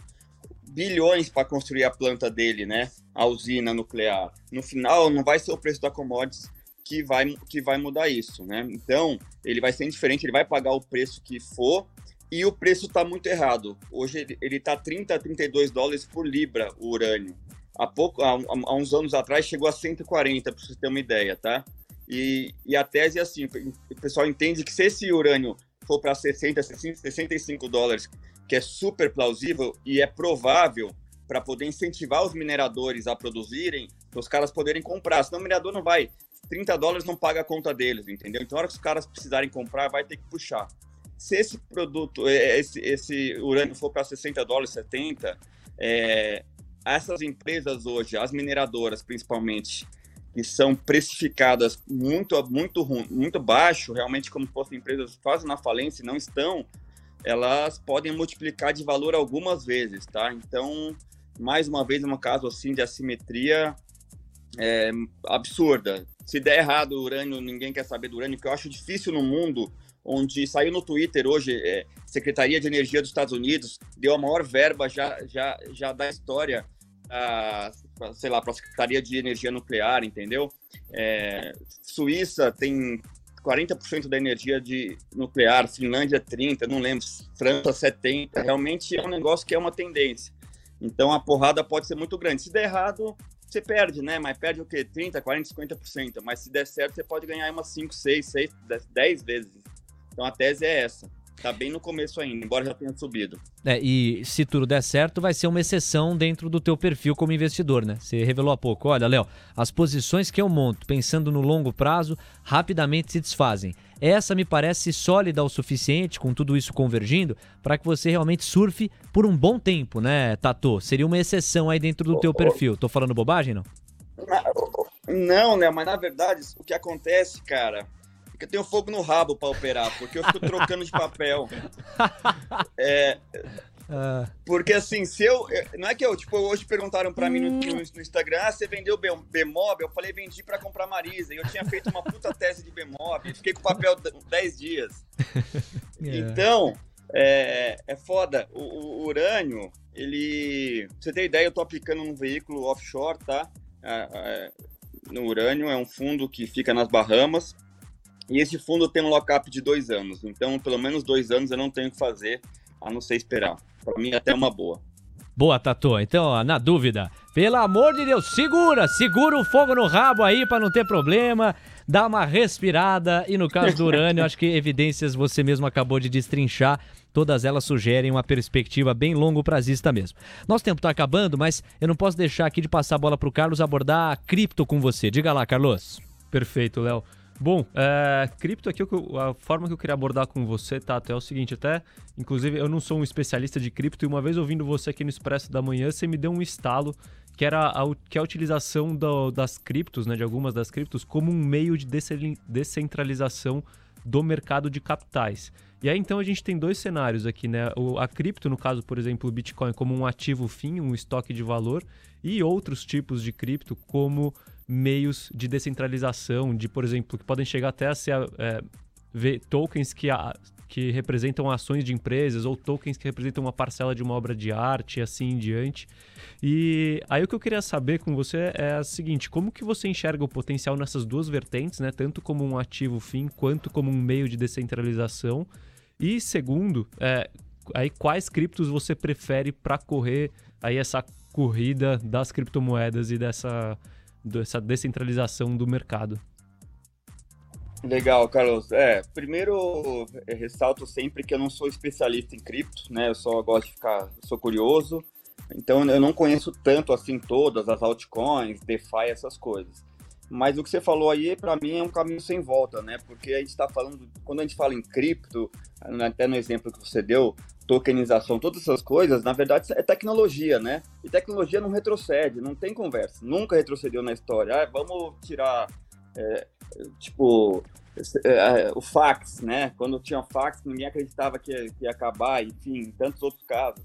bilhões para construir a planta dele, né? A usina nuclear. No final, não vai ser o preço da commodities que vai, que vai mudar isso, né? Então, ele vai ser indiferente, ele vai pagar o preço que for e o preço está muito errado. Hoje ele está 30 a 32 dólares por libra o urânio. Há, pouco, há, há uns anos atrás chegou a 140, para você ter uma ideia, tá? E, e a tese é assim: o pessoal entende que se esse urânio for para 60, 65 dólares, que é super plausível e é provável para poder incentivar os mineradores a produzirem, os caras poderem comprar. Senão o minerador não vai. 30 dólares não paga a conta deles, entendeu? Então, na hora que os caras precisarem comprar, vai ter que puxar. Se esse produto, é, esse, esse urânio for para 60 dólares, 70, é, essas empresas hoje, as mineradoras principalmente, que são precificadas muito, muito, muito baixo, realmente como se fossem empresas quase na falência, não estão, elas podem multiplicar de valor algumas vezes, tá? Então, mais uma vez, é um caso assim de assimetria é, absurda. Se der errado o urânio, ninguém quer saber do urânio, que eu acho difícil no mundo, onde saiu no Twitter hoje, é, Secretaria de Energia dos Estados Unidos deu a maior verba já, já, já da história, sei lá, para a Secretaria de Energia Nuclear, entendeu? É, Suíça tem 40% da energia de nuclear, Finlândia 30, não lembro, França 70, realmente é um negócio que é uma tendência. Então a porrada pode ser muito grande. Se der errado, você perde, né? Mas perde o quê? 30, 40, 50%. Mas se der certo, você pode ganhar umas 5, 6, 6, 10 vezes. Então a tese é essa. Tá bem no começo ainda, embora já tenha subido. É, e se tudo der certo, vai ser uma exceção dentro do teu perfil como investidor, né? Você revelou há pouco. Olha, Léo, as posições que eu monto pensando no longo prazo rapidamente se desfazem. Essa me parece sólida o suficiente, com tudo isso convergindo, para que você realmente surfe por um bom tempo, né, Tato? Seria uma exceção aí dentro do teu perfil. Tô falando bobagem, não? Não, né? Mas na verdade, o que acontece, cara, eu tenho fogo no rabo para operar, porque eu fico trocando de papel. É, uh... Porque assim, se eu. Não é que eu, tipo, hoje perguntaram para mim no, no, no, Instagram, ah, você vendeu Bmob? Eu falei, vendi para comprar Marisa. E eu tinha feito uma puta tese de Bmob, fiquei com o papel 10 dias. Yeah. Então, é, é foda. O, o, urânio, ele. Pra você ter ideia, eu tô aplicando num veículo offshore, tá? É, é, no urânio, é um fundo que fica nas Bahamas. E esse fundo tem um lockup de dois anos. Então, pelo menos dois anos eu não tenho que fazer, a não ser esperar. Para mim, é até uma boa. Boa, Tatu. Então, ó, na dúvida, pelo amor de Deus, segura, segura o fogo no rabo aí para não ter problema, dá uma respirada. E no caso do urânio, acho que evidências você mesmo acabou de destrinchar. Todas elas sugerem uma perspectiva bem longo prazista mesmo. Nosso tempo está acabando, mas eu não posso deixar aqui de passar a bola para o Carlos abordar a cripto com você. Diga lá, Carlos. Perfeito, Léo. Bom, é, cripto aqui, a forma que eu queria abordar com você, Tato, é o seguinte, até, inclusive, eu não sou um especialista de cripto e uma vez ouvindo você aqui no Expresso da Manhã, você me deu um estalo que era a, que é a utilização do, das criptos, né, de algumas das criptos, como um meio de descentralização do mercado de capitais. E aí, então, a gente tem dois cenários aqui, né? O, a cripto, no caso, por exemplo, o Bitcoin como um ativo fim, um estoque de valor, e outros tipos de cripto como meios de descentralização, de, por exemplo, que podem chegar até a ser é, ver tokens que, a, que representam ações de empresas ou tokens que representam uma parcela de uma obra de arte e assim em diante. E aí o que eu queria saber com você é o seguinte, como que você enxerga o potencial nessas duas vertentes, né, tanto como um ativo fim quanto como um meio de descentralização? E segundo, é, aí quais criptos você prefere para correr aí essa corrida das criptomoedas e dessa dessa descentralização do mercado. Legal, Carlos. É, primeiro, ressalto sempre que eu não sou especialista em cripto, né? Eu só gosto de ficar, sou curioso. Então, eu não conheço tanto assim todas as altcoins, DeFi, essas coisas. Mas o que você falou aí, para mim, é um caminho sem volta, né? Porque a gente está falando, quando a gente fala em cripto, até no exemplo que você deu, tokenização, todas essas coisas, na verdade, é tecnologia, né? E tecnologia não retrocede, não tem conversa. Nunca retrocedeu na história. Ah, vamos tirar, é, tipo, é, o fax, né? Quando tinha fax, ninguém acreditava que ia, que ia acabar, enfim, tantos outros casos.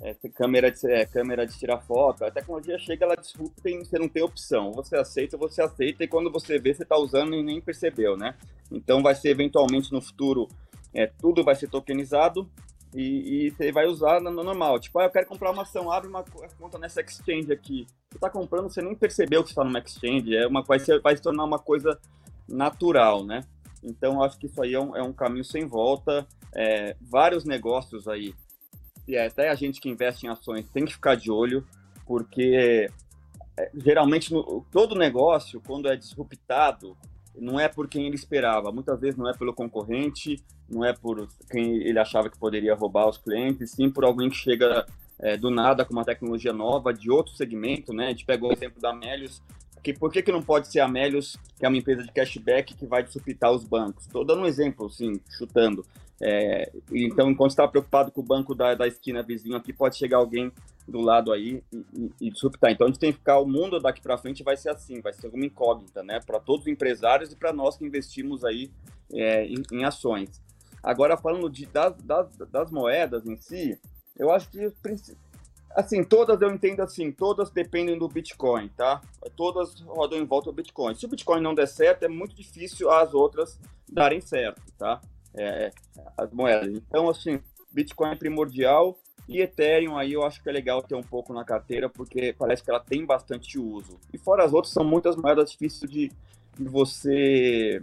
É, câmera, de, é, câmera de tirar foto, a tecnologia chega, ela disrupta e você não tem opção. Você aceita, você aceita, e quando você vê, você está usando e nem percebeu, né? Então vai ser eventualmente no futuro, é, tudo vai ser tokenizado, e, e, você vai usar no normal. Tipo, ah, eu quero comprar uma ação, abre uma conta nessa exchange aqui. Você está comprando, você nem percebeu que está numa exchange, é uma, vai, ser, vai se tornar uma coisa natural, né? Então, acho que isso aí é um, é um caminho sem volta. É, vários negócios aí, e até a gente que investe em ações tem que ficar de olho, porque é, geralmente no, todo negócio, quando é disruptado, não é por quem ele esperava, muitas vezes não é pelo concorrente, não é por quem ele achava que poderia roubar os clientes, sim por alguém que chega é, do nada com uma tecnologia nova de outro segmento, né? A gente pegou o exemplo da Melius, que por que, que não pode ser a Melius, que é uma empresa de cashback que vai disruptar os bancos? Estou dando um exemplo, assim, chutando. É, então, enquanto está preocupado com o banco da, da esquina vizinho aqui, pode chegar alguém do lado aí e, disruptar. Então, a gente tem que ficar, o mundo daqui para frente vai ser assim, vai ser uma incógnita, né? Para todos os empresários e para nós que investimos aí é, em, em, ações. Agora, falando de, das, das, das moedas em si, eu acho que assim, todas eu entendo assim, todas dependem do Bitcoin, tá? Todas rodam em volta do Bitcoin. Se o Bitcoin não der certo, é muito difícil as outras darem certo, tá? É, é, as moedas. Então, assim, Bitcoin é primordial e Ethereum aí eu acho que é legal ter um pouco na carteira, porque parece que ela tem bastante uso. E fora as outras, são muitas moedas difíceis de, de você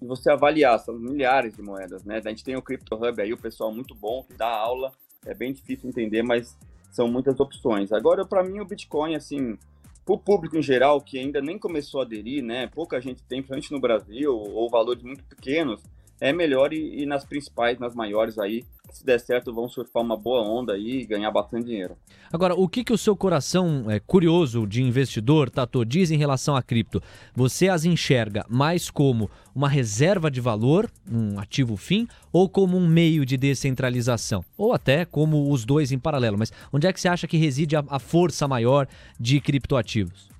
de você avaliar, são milhares de moedas, né? A gente tem o Crypto Hub aí, o pessoal muito bom que dá aula, é bem difícil entender, mas são muitas opções. Agora, para mim, o Bitcoin, assim, para o público em geral, que ainda nem começou a aderir, né? Pouca gente tem, principalmente no Brasil, ou valores muito pequenos, é melhor ir, ir nas principais, nas maiores aí, se der certo, vão surfar uma boa onda aí e ganhar bastante dinheiro. Agora, o que, que o seu coração é, curioso de investidor, Tato, diz em relação a cripto? Você as enxerga mais como uma reserva de valor, um ativo fim, ou como um meio de descentralização? Ou até como os dois em paralelo. Mas onde é que você acha que reside a, a força maior de criptoativos?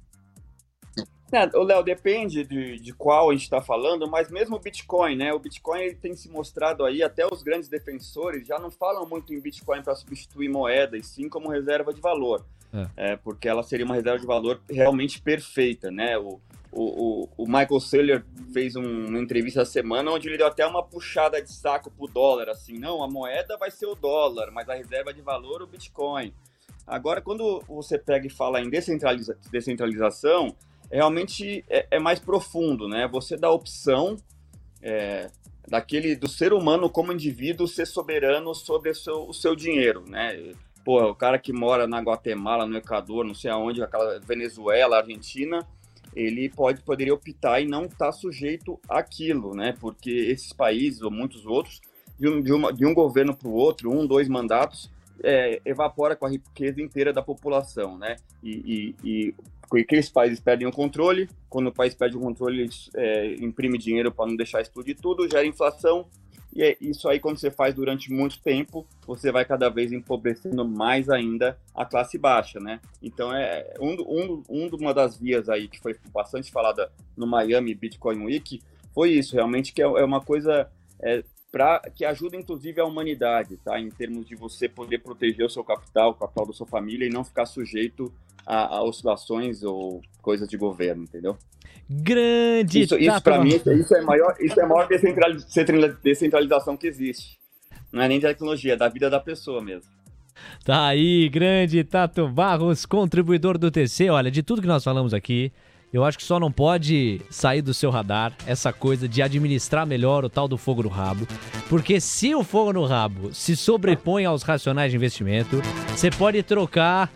É, o Léo, depende de, de qual a gente está falando, mas mesmo o Bitcoin, né? O Bitcoin tem se mostrado aí, até os grandes defensores já não falam muito em Bitcoin para substituir moeda, e sim como reserva de valor. É. é. porque ela seria uma reserva de valor realmente perfeita, né? O, o, o, Michael Saylor fez um, uma entrevista essa semana onde ele deu até uma puxada de saco pro dólar, assim, não, a moeda vai ser o dólar, mas a reserva de valor o Bitcoin. Agora, quando você pega e fala em descentraliza descentralização, realmente é, é, mais profundo, né? Você dá a opção é, daquele do ser humano como indivíduo ser soberano sobre o seu, o seu dinheiro, né? Pô, o cara que mora na Guatemala, no Equador, não sei aonde, aquela Venezuela, Argentina, ele pode poderia optar e não estar tá sujeito àquilo, né? Porque esses países ou muitos outros de um, de uma, de um governo para o outro, um, dois mandatos, é, evapora com a riqueza inteira da população, né? E, e, e aqueles países perdem o controle, quando o país perde o controle, ele é, imprime dinheiro para não deixar explodir tudo, gera inflação, e é isso aí, quando você faz durante muito tempo, você vai cada vez empobrecendo mais ainda a classe baixa, né? Então, é um, um, um uma das vias aí que foi bastante falada no Miami Bitcoin Week foi isso, realmente, que é, é uma coisa é, para que ajuda inclusive a humanidade, tá? Em termos de você poder proteger o seu capital, o capital da sua família e não ficar sujeito a, a oscilações ou coisas de governo, entendeu? Grande Isso, isso para mim, isso é maior, isso é a maior descentralização que existe. Não é nem de tecnologia, é da vida da pessoa mesmo. Tá aí, grande Tato Barros, contribuidor do TC. Olha, de tudo que nós falamos aqui, eu acho que só não pode sair do seu radar essa coisa de administrar melhor o tal do fogo no rabo. Porque se o fogo no rabo se sobrepõe aos racionais de investimento, você pode trocar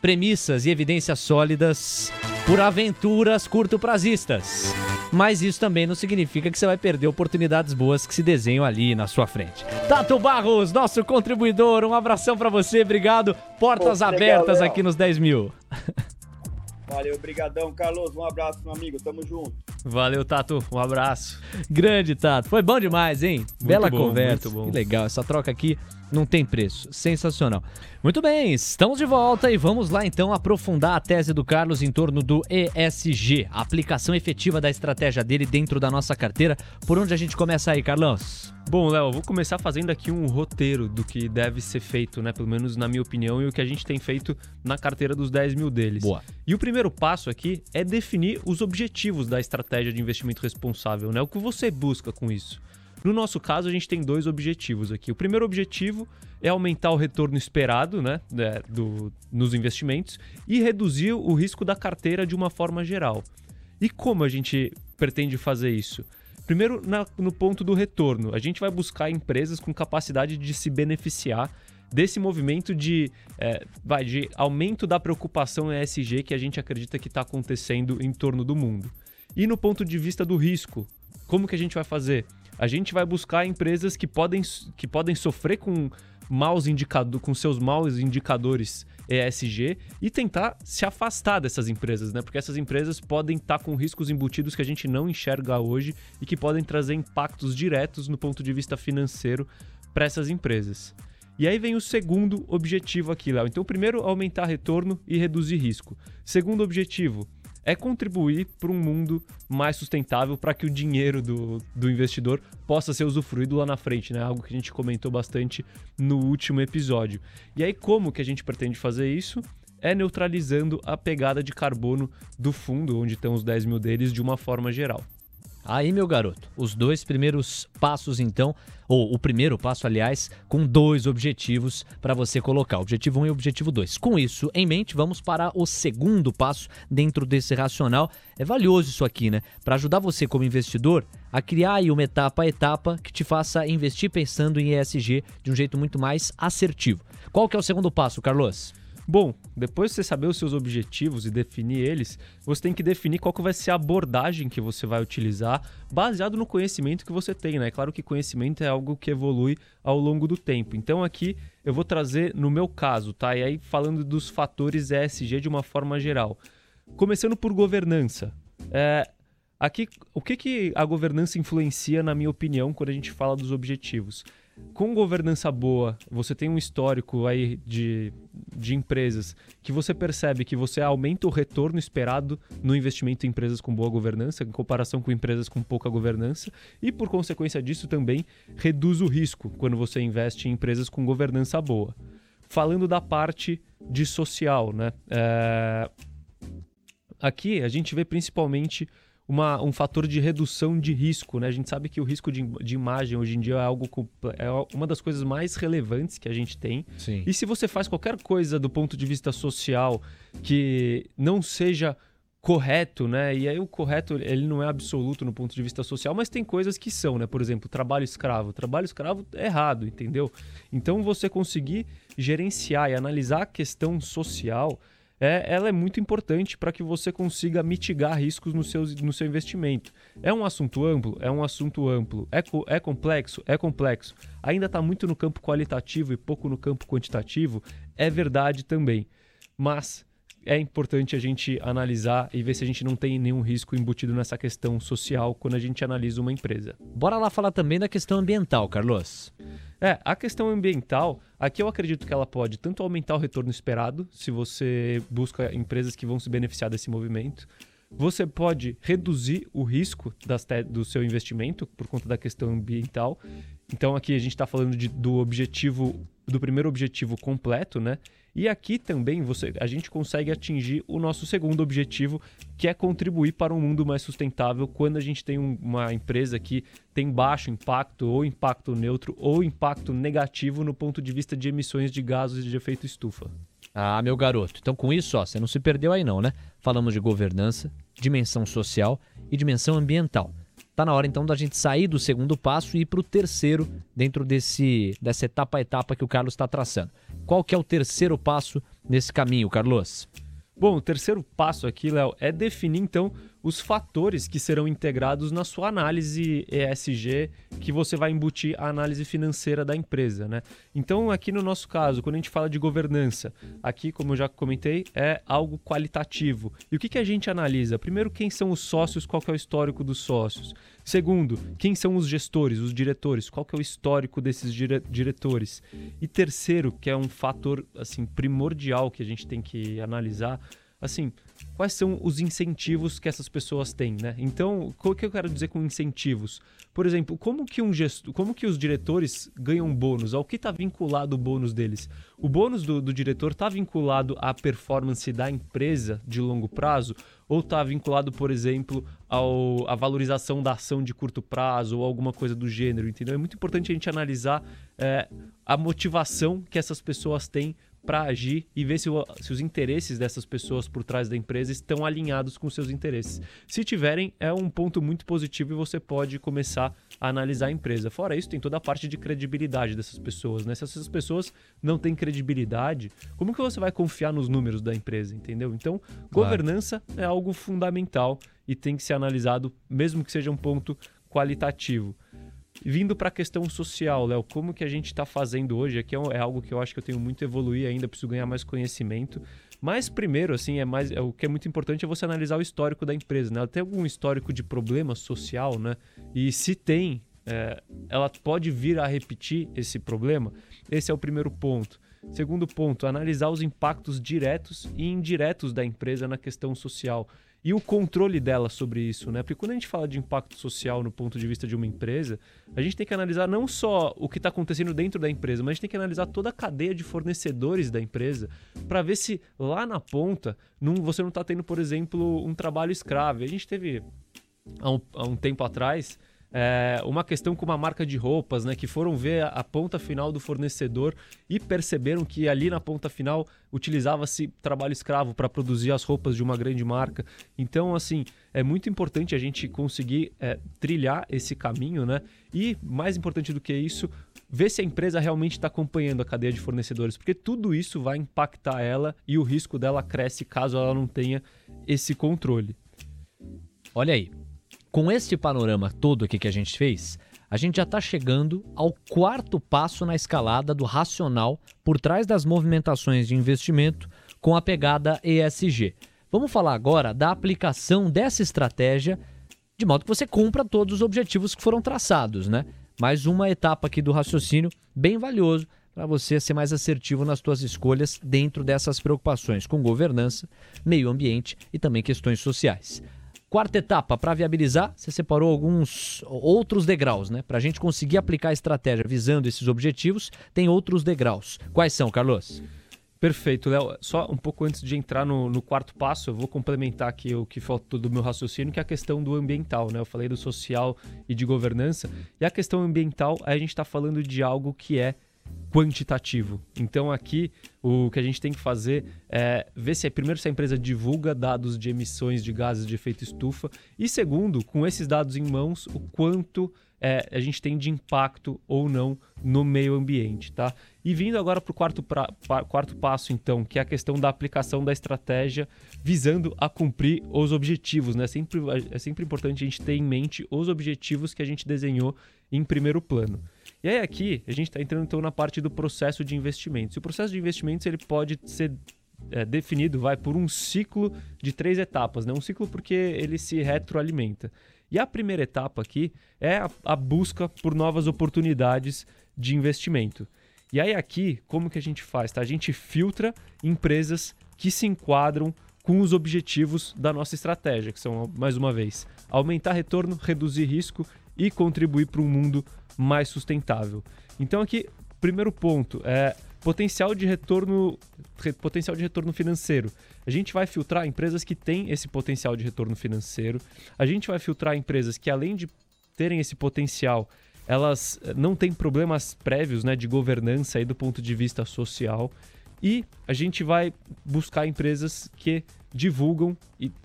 premissas e evidências sólidas por aventuras curto-prazistas. Mas isso também não significa que você vai perder oportunidades boas que se desenham ali na sua frente. Tato Barros, nosso contribuidor, um abração para você, obrigado. Portas Pô, abertas legal, aqui nos 10 mil. Valeu, brigadão, Carlos. Um abraço, meu amigo. Tamo junto. Valeu, Tato. Um abraço. Grande, Tato. Foi bom demais, hein? Muito Bela bom, conversa. Muito bom. Que legal. Essa troca aqui não tem preço. Sensacional. Muito bem, estamos de volta e vamos lá então aprofundar a tese do Carlos em torno do ESG, a aplicação efetiva da estratégia dele dentro da nossa carteira. Por onde a gente começa aí, Carlos? Bom, Léo, vou começar fazendo aqui um roteiro do que deve ser feito, né? Pelo menos na minha opinião, e o que a gente tem feito na carteira dos 10 mil deles. Boa. E o primeiro passo aqui é definir os objetivos da estratégia de investimento responsável, né? O que você busca com isso. No nosso caso, a gente tem dois objetivos aqui. O primeiro objetivo é aumentar o retorno esperado né, é, do, nos investimentos e reduzir o risco da carteira de uma forma geral. E como a gente pretende fazer isso? Primeiro, na, no ponto do retorno, a gente vai buscar empresas com capacidade de se beneficiar desse movimento de, é, vai, de aumento da preocupação ESG que a gente acredita que está acontecendo em torno do mundo. E no ponto de vista do risco, como que a gente vai fazer? A gente vai buscar empresas que podem, que podem sofrer com maus indicadores, com seus maus indicadores ESG e tentar se afastar dessas empresas, né? Porque essas empresas podem estar com riscos embutidos que a gente não enxerga hoje e que podem trazer impactos diretos no ponto de vista financeiro para essas empresas. E aí vem o segundo objetivo aqui, Léo. Então, primeiro, aumentar retorno e reduzir risco. Segundo objetivo, é contribuir para um mundo mais sustentável para que o dinheiro do, do investidor possa ser usufruído lá na frente, né? Algo que a gente comentou bastante no último episódio. E aí, como que a gente pretende fazer isso? É neutralizando a pegada de carbono do fundo, onde estão os 10 mil deles, de uma forma geral. Aí, meu garoto, os dois primeiros passos, então, ou o primeiro passo, aliás, com dois objetivos para você colocar: objetivo 1 um e objetivo 2. Com isso em mente, vamos para o segundo passo dentro desse racional. É valioso isso aqui, né? Para ajudar você, como investidor, a criar aí uma etapa a etapa que te faça investir pensando em ESG de um jeito muito mais assertivo. Qual que é o segundo passo, Carlos? Bom, depois de você saber os seus objetivos e definir eles, você tem que definir qual que vai ser a abordagem que você vai utilizar, baseado no conhecimento que você tem, né? É claro que conhecimento é algo que evolui ao longo do tempo. Então aqui eu vou trazer no meu caso, tá? E aí falando dos fatores ESG de uma forma geral. Começando por governança. É, aqui, o que, que a governança influencia, na minha opinião, quando a gente fala dos objetivos? Com governança boa, você tem um histórico aí de, de empresas que você percebe que você aumenta o retorno esperado no investimento em empresas com boa governança, em comparação com empresas com pouca governança, e por consequência disso também reduz o risco quando você investe em empresas com governança boa. Falando da parte de social, né? É... Aqui a gente vê principalmente uma, um fator de redução de risco. Né? A gente sabe que o risco de, de imagem hoje em dia é algo é uma das coisas mais relevantes que a gente tem. Sim. E se você faz qualquer coisa do ponto de vista social que não seja correto, né? E aí o correto, ele não é absoluto no ponto de vista social, mas tem coisas que são, né? Por exemplo, trabalho escravo. Trabalho escravo é errado, entendeu? Então você conseguir gerenciar e analisar a questão social é, ela é muito importante para que você consiga mitigar riscos no seu, no seu investimento. É um assunto amplo? É um assunto amplo. É, é complexo? É complexo. Ainda está muito no campo qualitativo e pouco no campo quantitativo? É verdade também. Mas é importante a gente analisar e ver se a gente não tem nenhum risco embutido nessa questão social quando a gente analisa uma empresa. Bora lá falar também da questão ambiental, Carlos. É, a questão ambiental, aqui eu acredito que ela pode tanto aumentar o retorno esperado, se você busca empresas que vão se beneficiar desse movimento, você pode reduzir o risco do seu investimento por conta da questão ambiental. Então aqui a gente está falando de, do objetivo, do primeiro objetivo completo, né? E aqui também você, a gente consegue atingir o nosso segundo objetivo, que é contribuir para um mundo mais sustentável quando a gente tem um, uma empresa que tem baixo impacto, ou impacto neutro, ou impacto negativo no ponto de vista de emissões de gases de efeito estufa. Ah, meu garoto. Então, com isso, ó, você não se perdeu aí não, né? Falamos de governança, dimensão social e dimensão ambiental. Tá na hora então da gente sair do segundo passo e ir para o terceiro dentro desse dessa etapa a etapa que o Carlos está traçando. Qual que é o terceiro passo nesse caminho, Carlos? Bom, o terceiro passo aqui, Léo, é definir então os fatores que serão integrados na sua análise ESG que você vai embutir a análise financeira da empresa, né? Então, aqui no nosso caso, quando a gente fala de governança, aqui, como eu já comentei, é algo qualitativo. E o que, que a gente analisa? Primeiro, quem são os sócios, qual é o histórico dos sócios. Segundo, quem são os gestores, os diretores, qual que é o histórico desses dire diretores. E terceiro, que é um fator assim primordial que a gente tem que analisar, assim, quais são os incentivos que essas pessoas têm, né? Então, o que eu quero dizer com incentivos? Por exemplo, como que um gesto, como que os diretores ganham bônus? Ao que está vinculado o bônus deles? O bônus do, do diretor está vinculado à performance da empresa de longo prazo ou está vinculado, por exemplo, ao, à valorização da ação de curto prazo ou alguma coisa do gênero, entendeu? É muito importante a gente analisar é, a motivação que essas pessoas têm para agir e ver se, o, se, os interesses dessas pessoas por trás da empresa estão alinhados com seus interesses. Se tiverem, é um ponto muito positivo e você pode começar a analisar a empresa. Fora isso, tem toda a parte de credibilidade dessas pessoas. Né? Se essas pessoas não têm credibilidade, como que você vai confiar nos números da empresa, entendeu? Então, claro. governança é algo fundamental e tem que ser analisado, mesmo que seja um ponto qualitativo. Vindo para a questão social, Léo, como que a gente está fazendo hoje? Aqui é, é, algo que eu acho que eu tenho muito a evoluir ainda, preciso ganhar mais conhecimento. Mas primeiro, assim, é mais é, o que é muito importante é você analisar o histórico da empresa, né? Ela tem algum histórico de problema social, né? E se tem, é, ela pode vir a repetir esse problema. Esse é o primeiro ponto. Segundo ponto, analisar os impactos diretos e indiretos da empresa na questão social e o controle dela sobre isso, né? Porque quando a gente fala de impacto social no ponto de vista de uma empresa, a gente tem que analisar não só o que está acontecendo dentro da empresa, mas a gente tem que analisar toda a cadeia de fornecedores da empresa para ver se lá na ponta não, você não está tendo, por exemplo, um trabalho escravo. A gente teve há um, há um tempo atrás é, uma questão com uma marca de roupas, né, que foram ver a, ponta final do fornecedor e perceberam que ali na ponta final utilizava-se trabalho escravo para produzir as roupas de uma grande marca. Então, assim, é muito importante a gente conseguir é, trilhar esse caminho, né? E mais importante do que isso, ver se a empresa realmente está acompanhando a cadeia de fornecedores, porque tudo isso vai impactar ela e o risco dela cresce caso ela não tenha esse controle. Olha aí, com este panorama todo aqui que a gente fez, a gente já está chegando ao quarto passo na escalada do racional por trás das movimentações de investimento com a pegada ESG. Vamos falar agora da aplicação dessa estratégia de modo que você cumpra todos os objetivos que foram traçados, né? Mais uma etapa aqui do raciocínio bem valioso para você ser mais assertivo nas suas escolhas dentro dessas preocupações com governança, meio ambiente e também questões sociais. Quarta etapa, para viabilizar, você separou alguns outros degraus, né? Para a gente conseguir aplicar a estratégia visando esses objetivos, tem outros degraus. Quais são, Carlos? Perfeito, Léo. Só um pouco antes de entrar no, no, quarto passo, eu vou complementar aqui o que faltou do meu raciocínio, que é a questão do ambiental, né? Eu falei do social e de governança. E a questão ambiental, a gente está falando de algo que é quantitativo. Então aqui o que a gente tem que fazer é ver se primeiro se a empresa divulga dados de emissões de gases de efeito estufa e segundo, com esses dados em mãos, o quanto é, a gente tem de impacto ou não no meio ambiente, tá? E vindo agora para o quarto, quarto passo, então, que é a questão da aplicação da estratégia visando a cumprir os objetivos, né? Sempre, é sempre importante a gente ter em mente os objetivos que a gente desenhou em primeiro plano. E aí aqui a gente está entrando então na parte do processo de investimentos. E o processo de investimentos ele pode ser é, definido vai por um ciclo de três etapas, né? Um ciclo porque ele se retroalimenta. E a primeira etapa aqui é a, a busca por novas oportunidades de investimento. E aí aqui, como que a gente faz? Tá? A gente filtra empresas que se enquadram com os objetivos da nossa estratégia, que são, mais uma vez, aumentar retorno, reduzir risco e contribuir para um mundo mais sustentável. Então aqui, primeiro ponto é potencial de retorno potencial de retorno financeiro. A gente vai filtrar empresas que têm esse potencial de retorno financeiro. A gente vai filtrar empresas que além de terem esse potencial, elas eh, não têm problemas prévios, né, de governança aí do ponto de vista social. E a gente vai buscar empresas que divulgam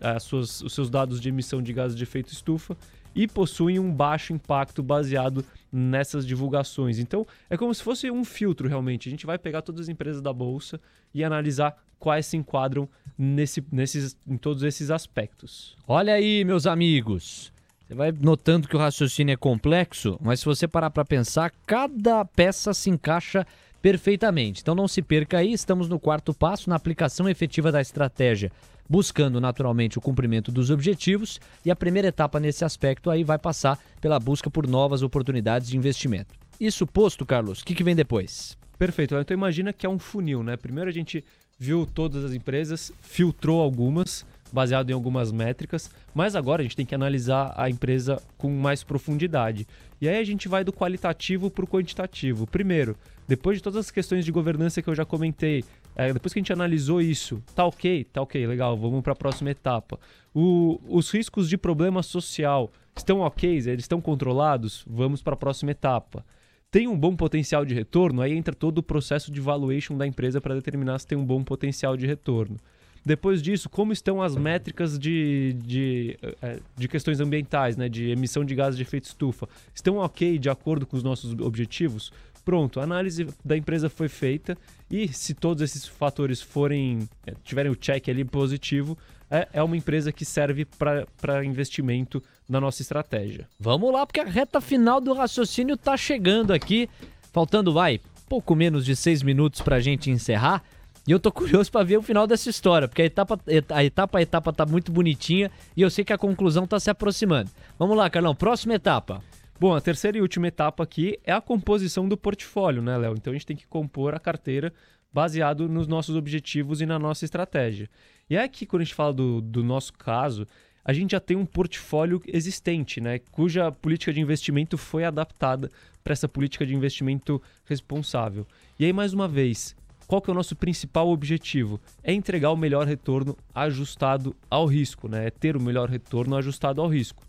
as suas, os seus dados de emissão de gases de efeito estufa e possuem um baixo impacto baseado nessas divulgações. Então, é como se fosse um filtro realmente. A gente vai pegar todas as empresas da bolsa e analisar quais se enquadram nesse, nesses, em todos esses aspectos. Olha aí, meus amigos. Você vai notando que o raciocínio é complexo, mas se você parar para pensar, cada peça se encaixa perfeitamente. Então não se perca aí, estamos no quarto passo na aplicação efetiva da estratégia buscando naturalmente o cumprimento dos objetivos, e a primeira etapa nesse aspecto aí vai passar pela busca por novas oportunidades de investimento. Isso posto, Carlos, o que, que vem depois? Perfeito. Então imagina que é um funil, né? Primeiro a gente viu todas as empresas, filtrou algumas, baseado em algumas métricas, mas agora a gente tem que analisar a empresa com mais profundidade. E aí a gente vai do qualitativo para o quantitativo. Primeiro, depois de todas as questões de governança que eu já comentei, é, depois que a gente analisou isso, tá ok, tá ok, legal, vamos para a próxima etapa. O, os riscos de problema social estão ok, eles estão controlados, vamos para a próxima etapa. Tem um bom potencial de retorno, aí entra todo o processo de valuation da empresa para determinar se tem um bom potencial de retorno. Depois disso, como estão as métricas de, de, é, de questões ambientais, né, de emissão de gases de efeito estufa? Estão ok de acordo com os nossos objetivos? Pronto, a análise da empresa foi feita e se todos esses fatores forem é, tiverem o check ali positivo, é, é uma empresa que serve para investimento na nossa estratégia. Vamos lá, porque a reta final do raciocínio está chegando aqui. Faltando, vai, pouco menos de seis minutos para a gente encerrar. E eu tô curioso para ver o final dessa história, porque a etapa, a etapa a etapa tá muito bonitinha e eu sei que a conclusão tá se aproximando. Vamos lá, Carlão, próxima etapa. Bom, a terceira e última etapa aqui é a composição do portfólio, né, Léo? Então a gente tem que compor a carteira baseado nos nossos objetivos e na nossa estratégia. E é aqui, quando a gente fala do, do nosso caso, a gente já tem um portfólio existente, né, cuja política de investimento foi adaptada para essa política de investimento responsável. E aí, mais uma vez, qual que é o nosso principal objetivo? É entregar o melhor retorno ajustado ao risco, né? É ter o melhor retorno ajustado ao risco.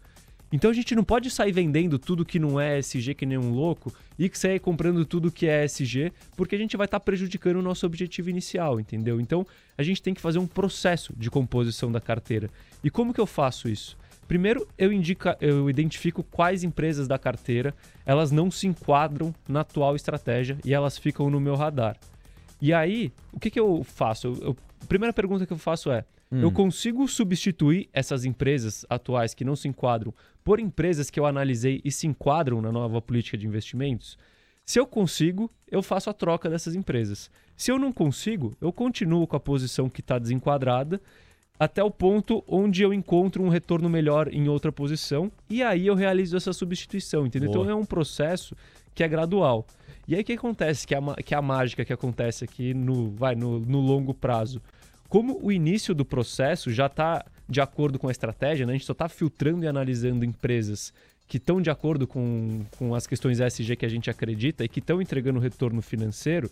Então a gente não pode sair vendendo tudo que não é SG que nem um louco e que sair comprando tudo que é SG, porque a gente vai estar tá prejudicando o nosso objetivo inicial, entendeu? Então a gente tem que fazer um processo de composição da carteira. E como que eu faço isso? Primeiro, eu, indica, eu identifico quais empresas da carteira elas não se enquadram na atual estratégia e elas ficam no meu radar. E aí, o que, que eu faço? Eu, a primeira pergunta que eu faço é: hum. eu consigo substituir essas empresas atuais que não se enquadram por empresas que eu analisei e se enquadram na nova política de investimentos? Se eu consigo, eu faço a troca dessas empresas. Se eu não consigo, eu continuo com a posição que está desenquadrada até o ponto onde eu encontro um retorno melhor em outra posição e aí eu realizo essa substituição, entendeu? Então, Boa. Então é um processo que é gradual. E aí o que acontece, que é a, que é a mágica que acontece aqui no, vai, no, no longo prazo. Como o início do processo já está de acordo com a estratégia, né? a gente só está filtrando e analisando empresas que estão de acordo com, com as questões ESG que a gente acredita e que estão entregando retorno financeiro,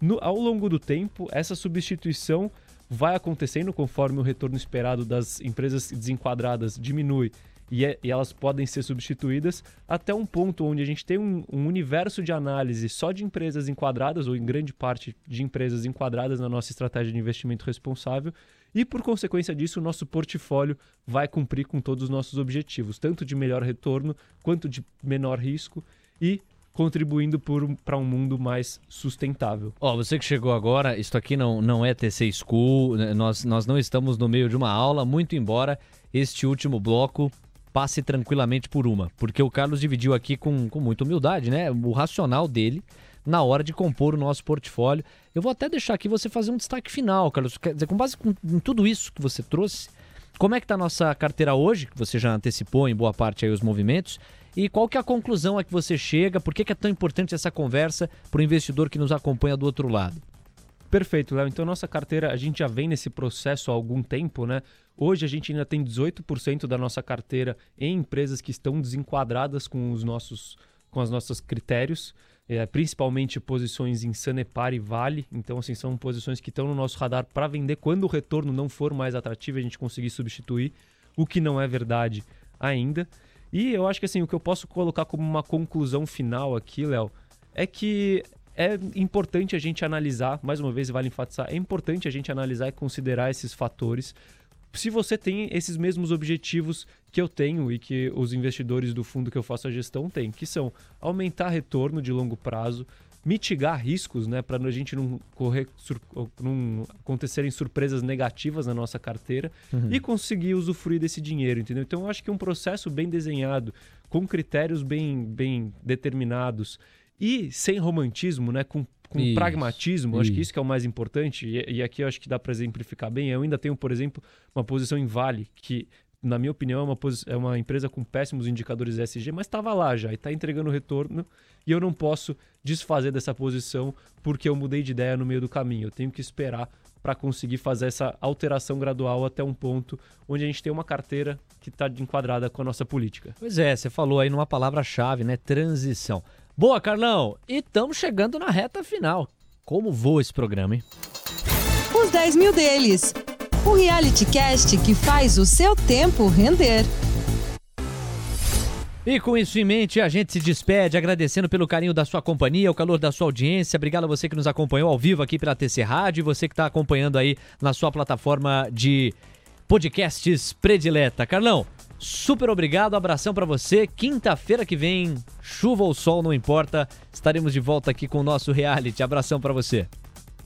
no, ao longo do tempo, essa substituição vai acontecendo conforme o retorno esperado das empresas desenquadradas diminui e, é, e, elas podem ser substituídas até um ponto onde a gente tem um, um, universo de análise só de empresas enquadradas, ou em grande parte de empresas enquadradas na nossa estratégia de investimento responsável, e por consequência disso, o nosso portfólio vai cumprir com todos os nossos objetivos, tanto de melhor retorno quanto de menor risco e contribuindo para um mundo mais sustentável. Ó, oh, você que chegou agora, isso aqui não, não é TC School, né? nós, nós não estamos no meio de uma aula, muito embora este último bloco passe tranquilamente por uma, porque o Carlos dividiu aqui com, com muita humildade, né? O racional dele na hora de compor o nosso portfólio. Eu vou até deixar aqui você fazer um destaque final, Carlos. Quer dizer, com base em tudo isso que você trouxe, como é que está a nossa carteira hoje, que você já antecipou em boa parte aí os movimentos, e qual que é a conclusão a que você chega? Por que, que é tão importante essa conversa para o investidor que nos acompanha do outro lado? Perfeito, Léo. Então, nossa carteira, a gente já vem nesse processo há algum tempo, né? Hoje a gente ainda tem 18% da nossa carteira em empresas que estão desenquadradas com os nossos, com os nossos critérios, é, principalmente posições em Sanepar e Vale. Então, assim, são posições que estão no nosso radar para vender quando o retorno não for mais atrativo, a gente conseguir substituir, o que não é verdade ainda. E eu acho que assim, o que eu posso colocar como uma conclusão final aqui, Léo, é que é importante a gente analisar, mais uma vez vale enfatizar, é importante a gente analisar e considerar esses fatores. Se você tem esses mesmos objetivos que eu tenho e que os investidores do fundo que eu faço a gestão têm, que são aumentar retorno de longo prazo, mitigar riscos, né, para a gente não correr, sur, não acontecerem surpresas negativas na nossa carteira uhum. e conseguir usufruir desse dinheiro, entendeu? Então eu acho que um processo bem desenhado, com critérios bem, bem determinados e sem romantismo, né, com com isso, pragmatismo, isso. acho que isso que é o mais importante, e, e aqui eu acho que dá para exemplificar bem. Eu ainda tenho, por exemplo, uma posição em Vale, que na minha opinião, é uma, é uma empresa com péssimos indicadores ESG, mas estava lá já e está entregando retorno e eu não posso desfazer dessa posição porque eu mudei de ideia no meio do caminho. Eu tenho que esperar para conseguir fazer essa alteração gradual até um ponto onde a gente tem uma carteira que está enquadrada com a nossa política. Pois é, você falou aí numa palavra-chave, né? Transição. Boa, Carlão! E estamos chegando na reta final. Como voa esse programa, hein? Os 10 mil deles o reality cast que faz o seu tempo render. E com isso em mente, a gente se despede agradecendo pelo carinho da sua companhia, o calor da sua audiência. Obrigado a você que nos acompanhou ao vivo aqui pela TC Rádio e você que está acompanhando aí na sua plataforma de podcasts predileta. Carlão, super obrigado, abração para você. Quinta-feira que vem, chuva ou sol, não importa, estaremos de volta aqui com o nosso reality. Abração para você.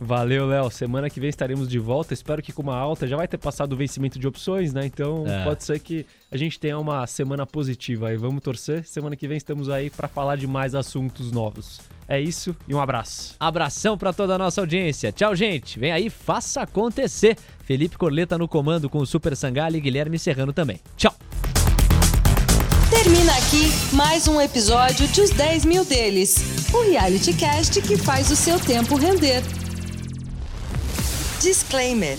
Valeu, Léo. Semana que vem estaremos de volta. Espero que com uma alta já vai ter passado o vencimento de opções, né? Então é. pode ser que a gente tenha uma semana positiva aí. Vamos torcer. Semana que vem estamos aí para falar de mais assuntos novos. É isso e um abraço. Abração para toda a nossa audiência. Tchau, gente. Vem aí, faça acontecer. Felipe Corleta no comando com o Super Sangalha e Guilherme Serrano também. Tchau. Termina aqui mais um episódio de Os 10 Mil Deles, o reality cast que faz o seu tempo render. Disclaimer.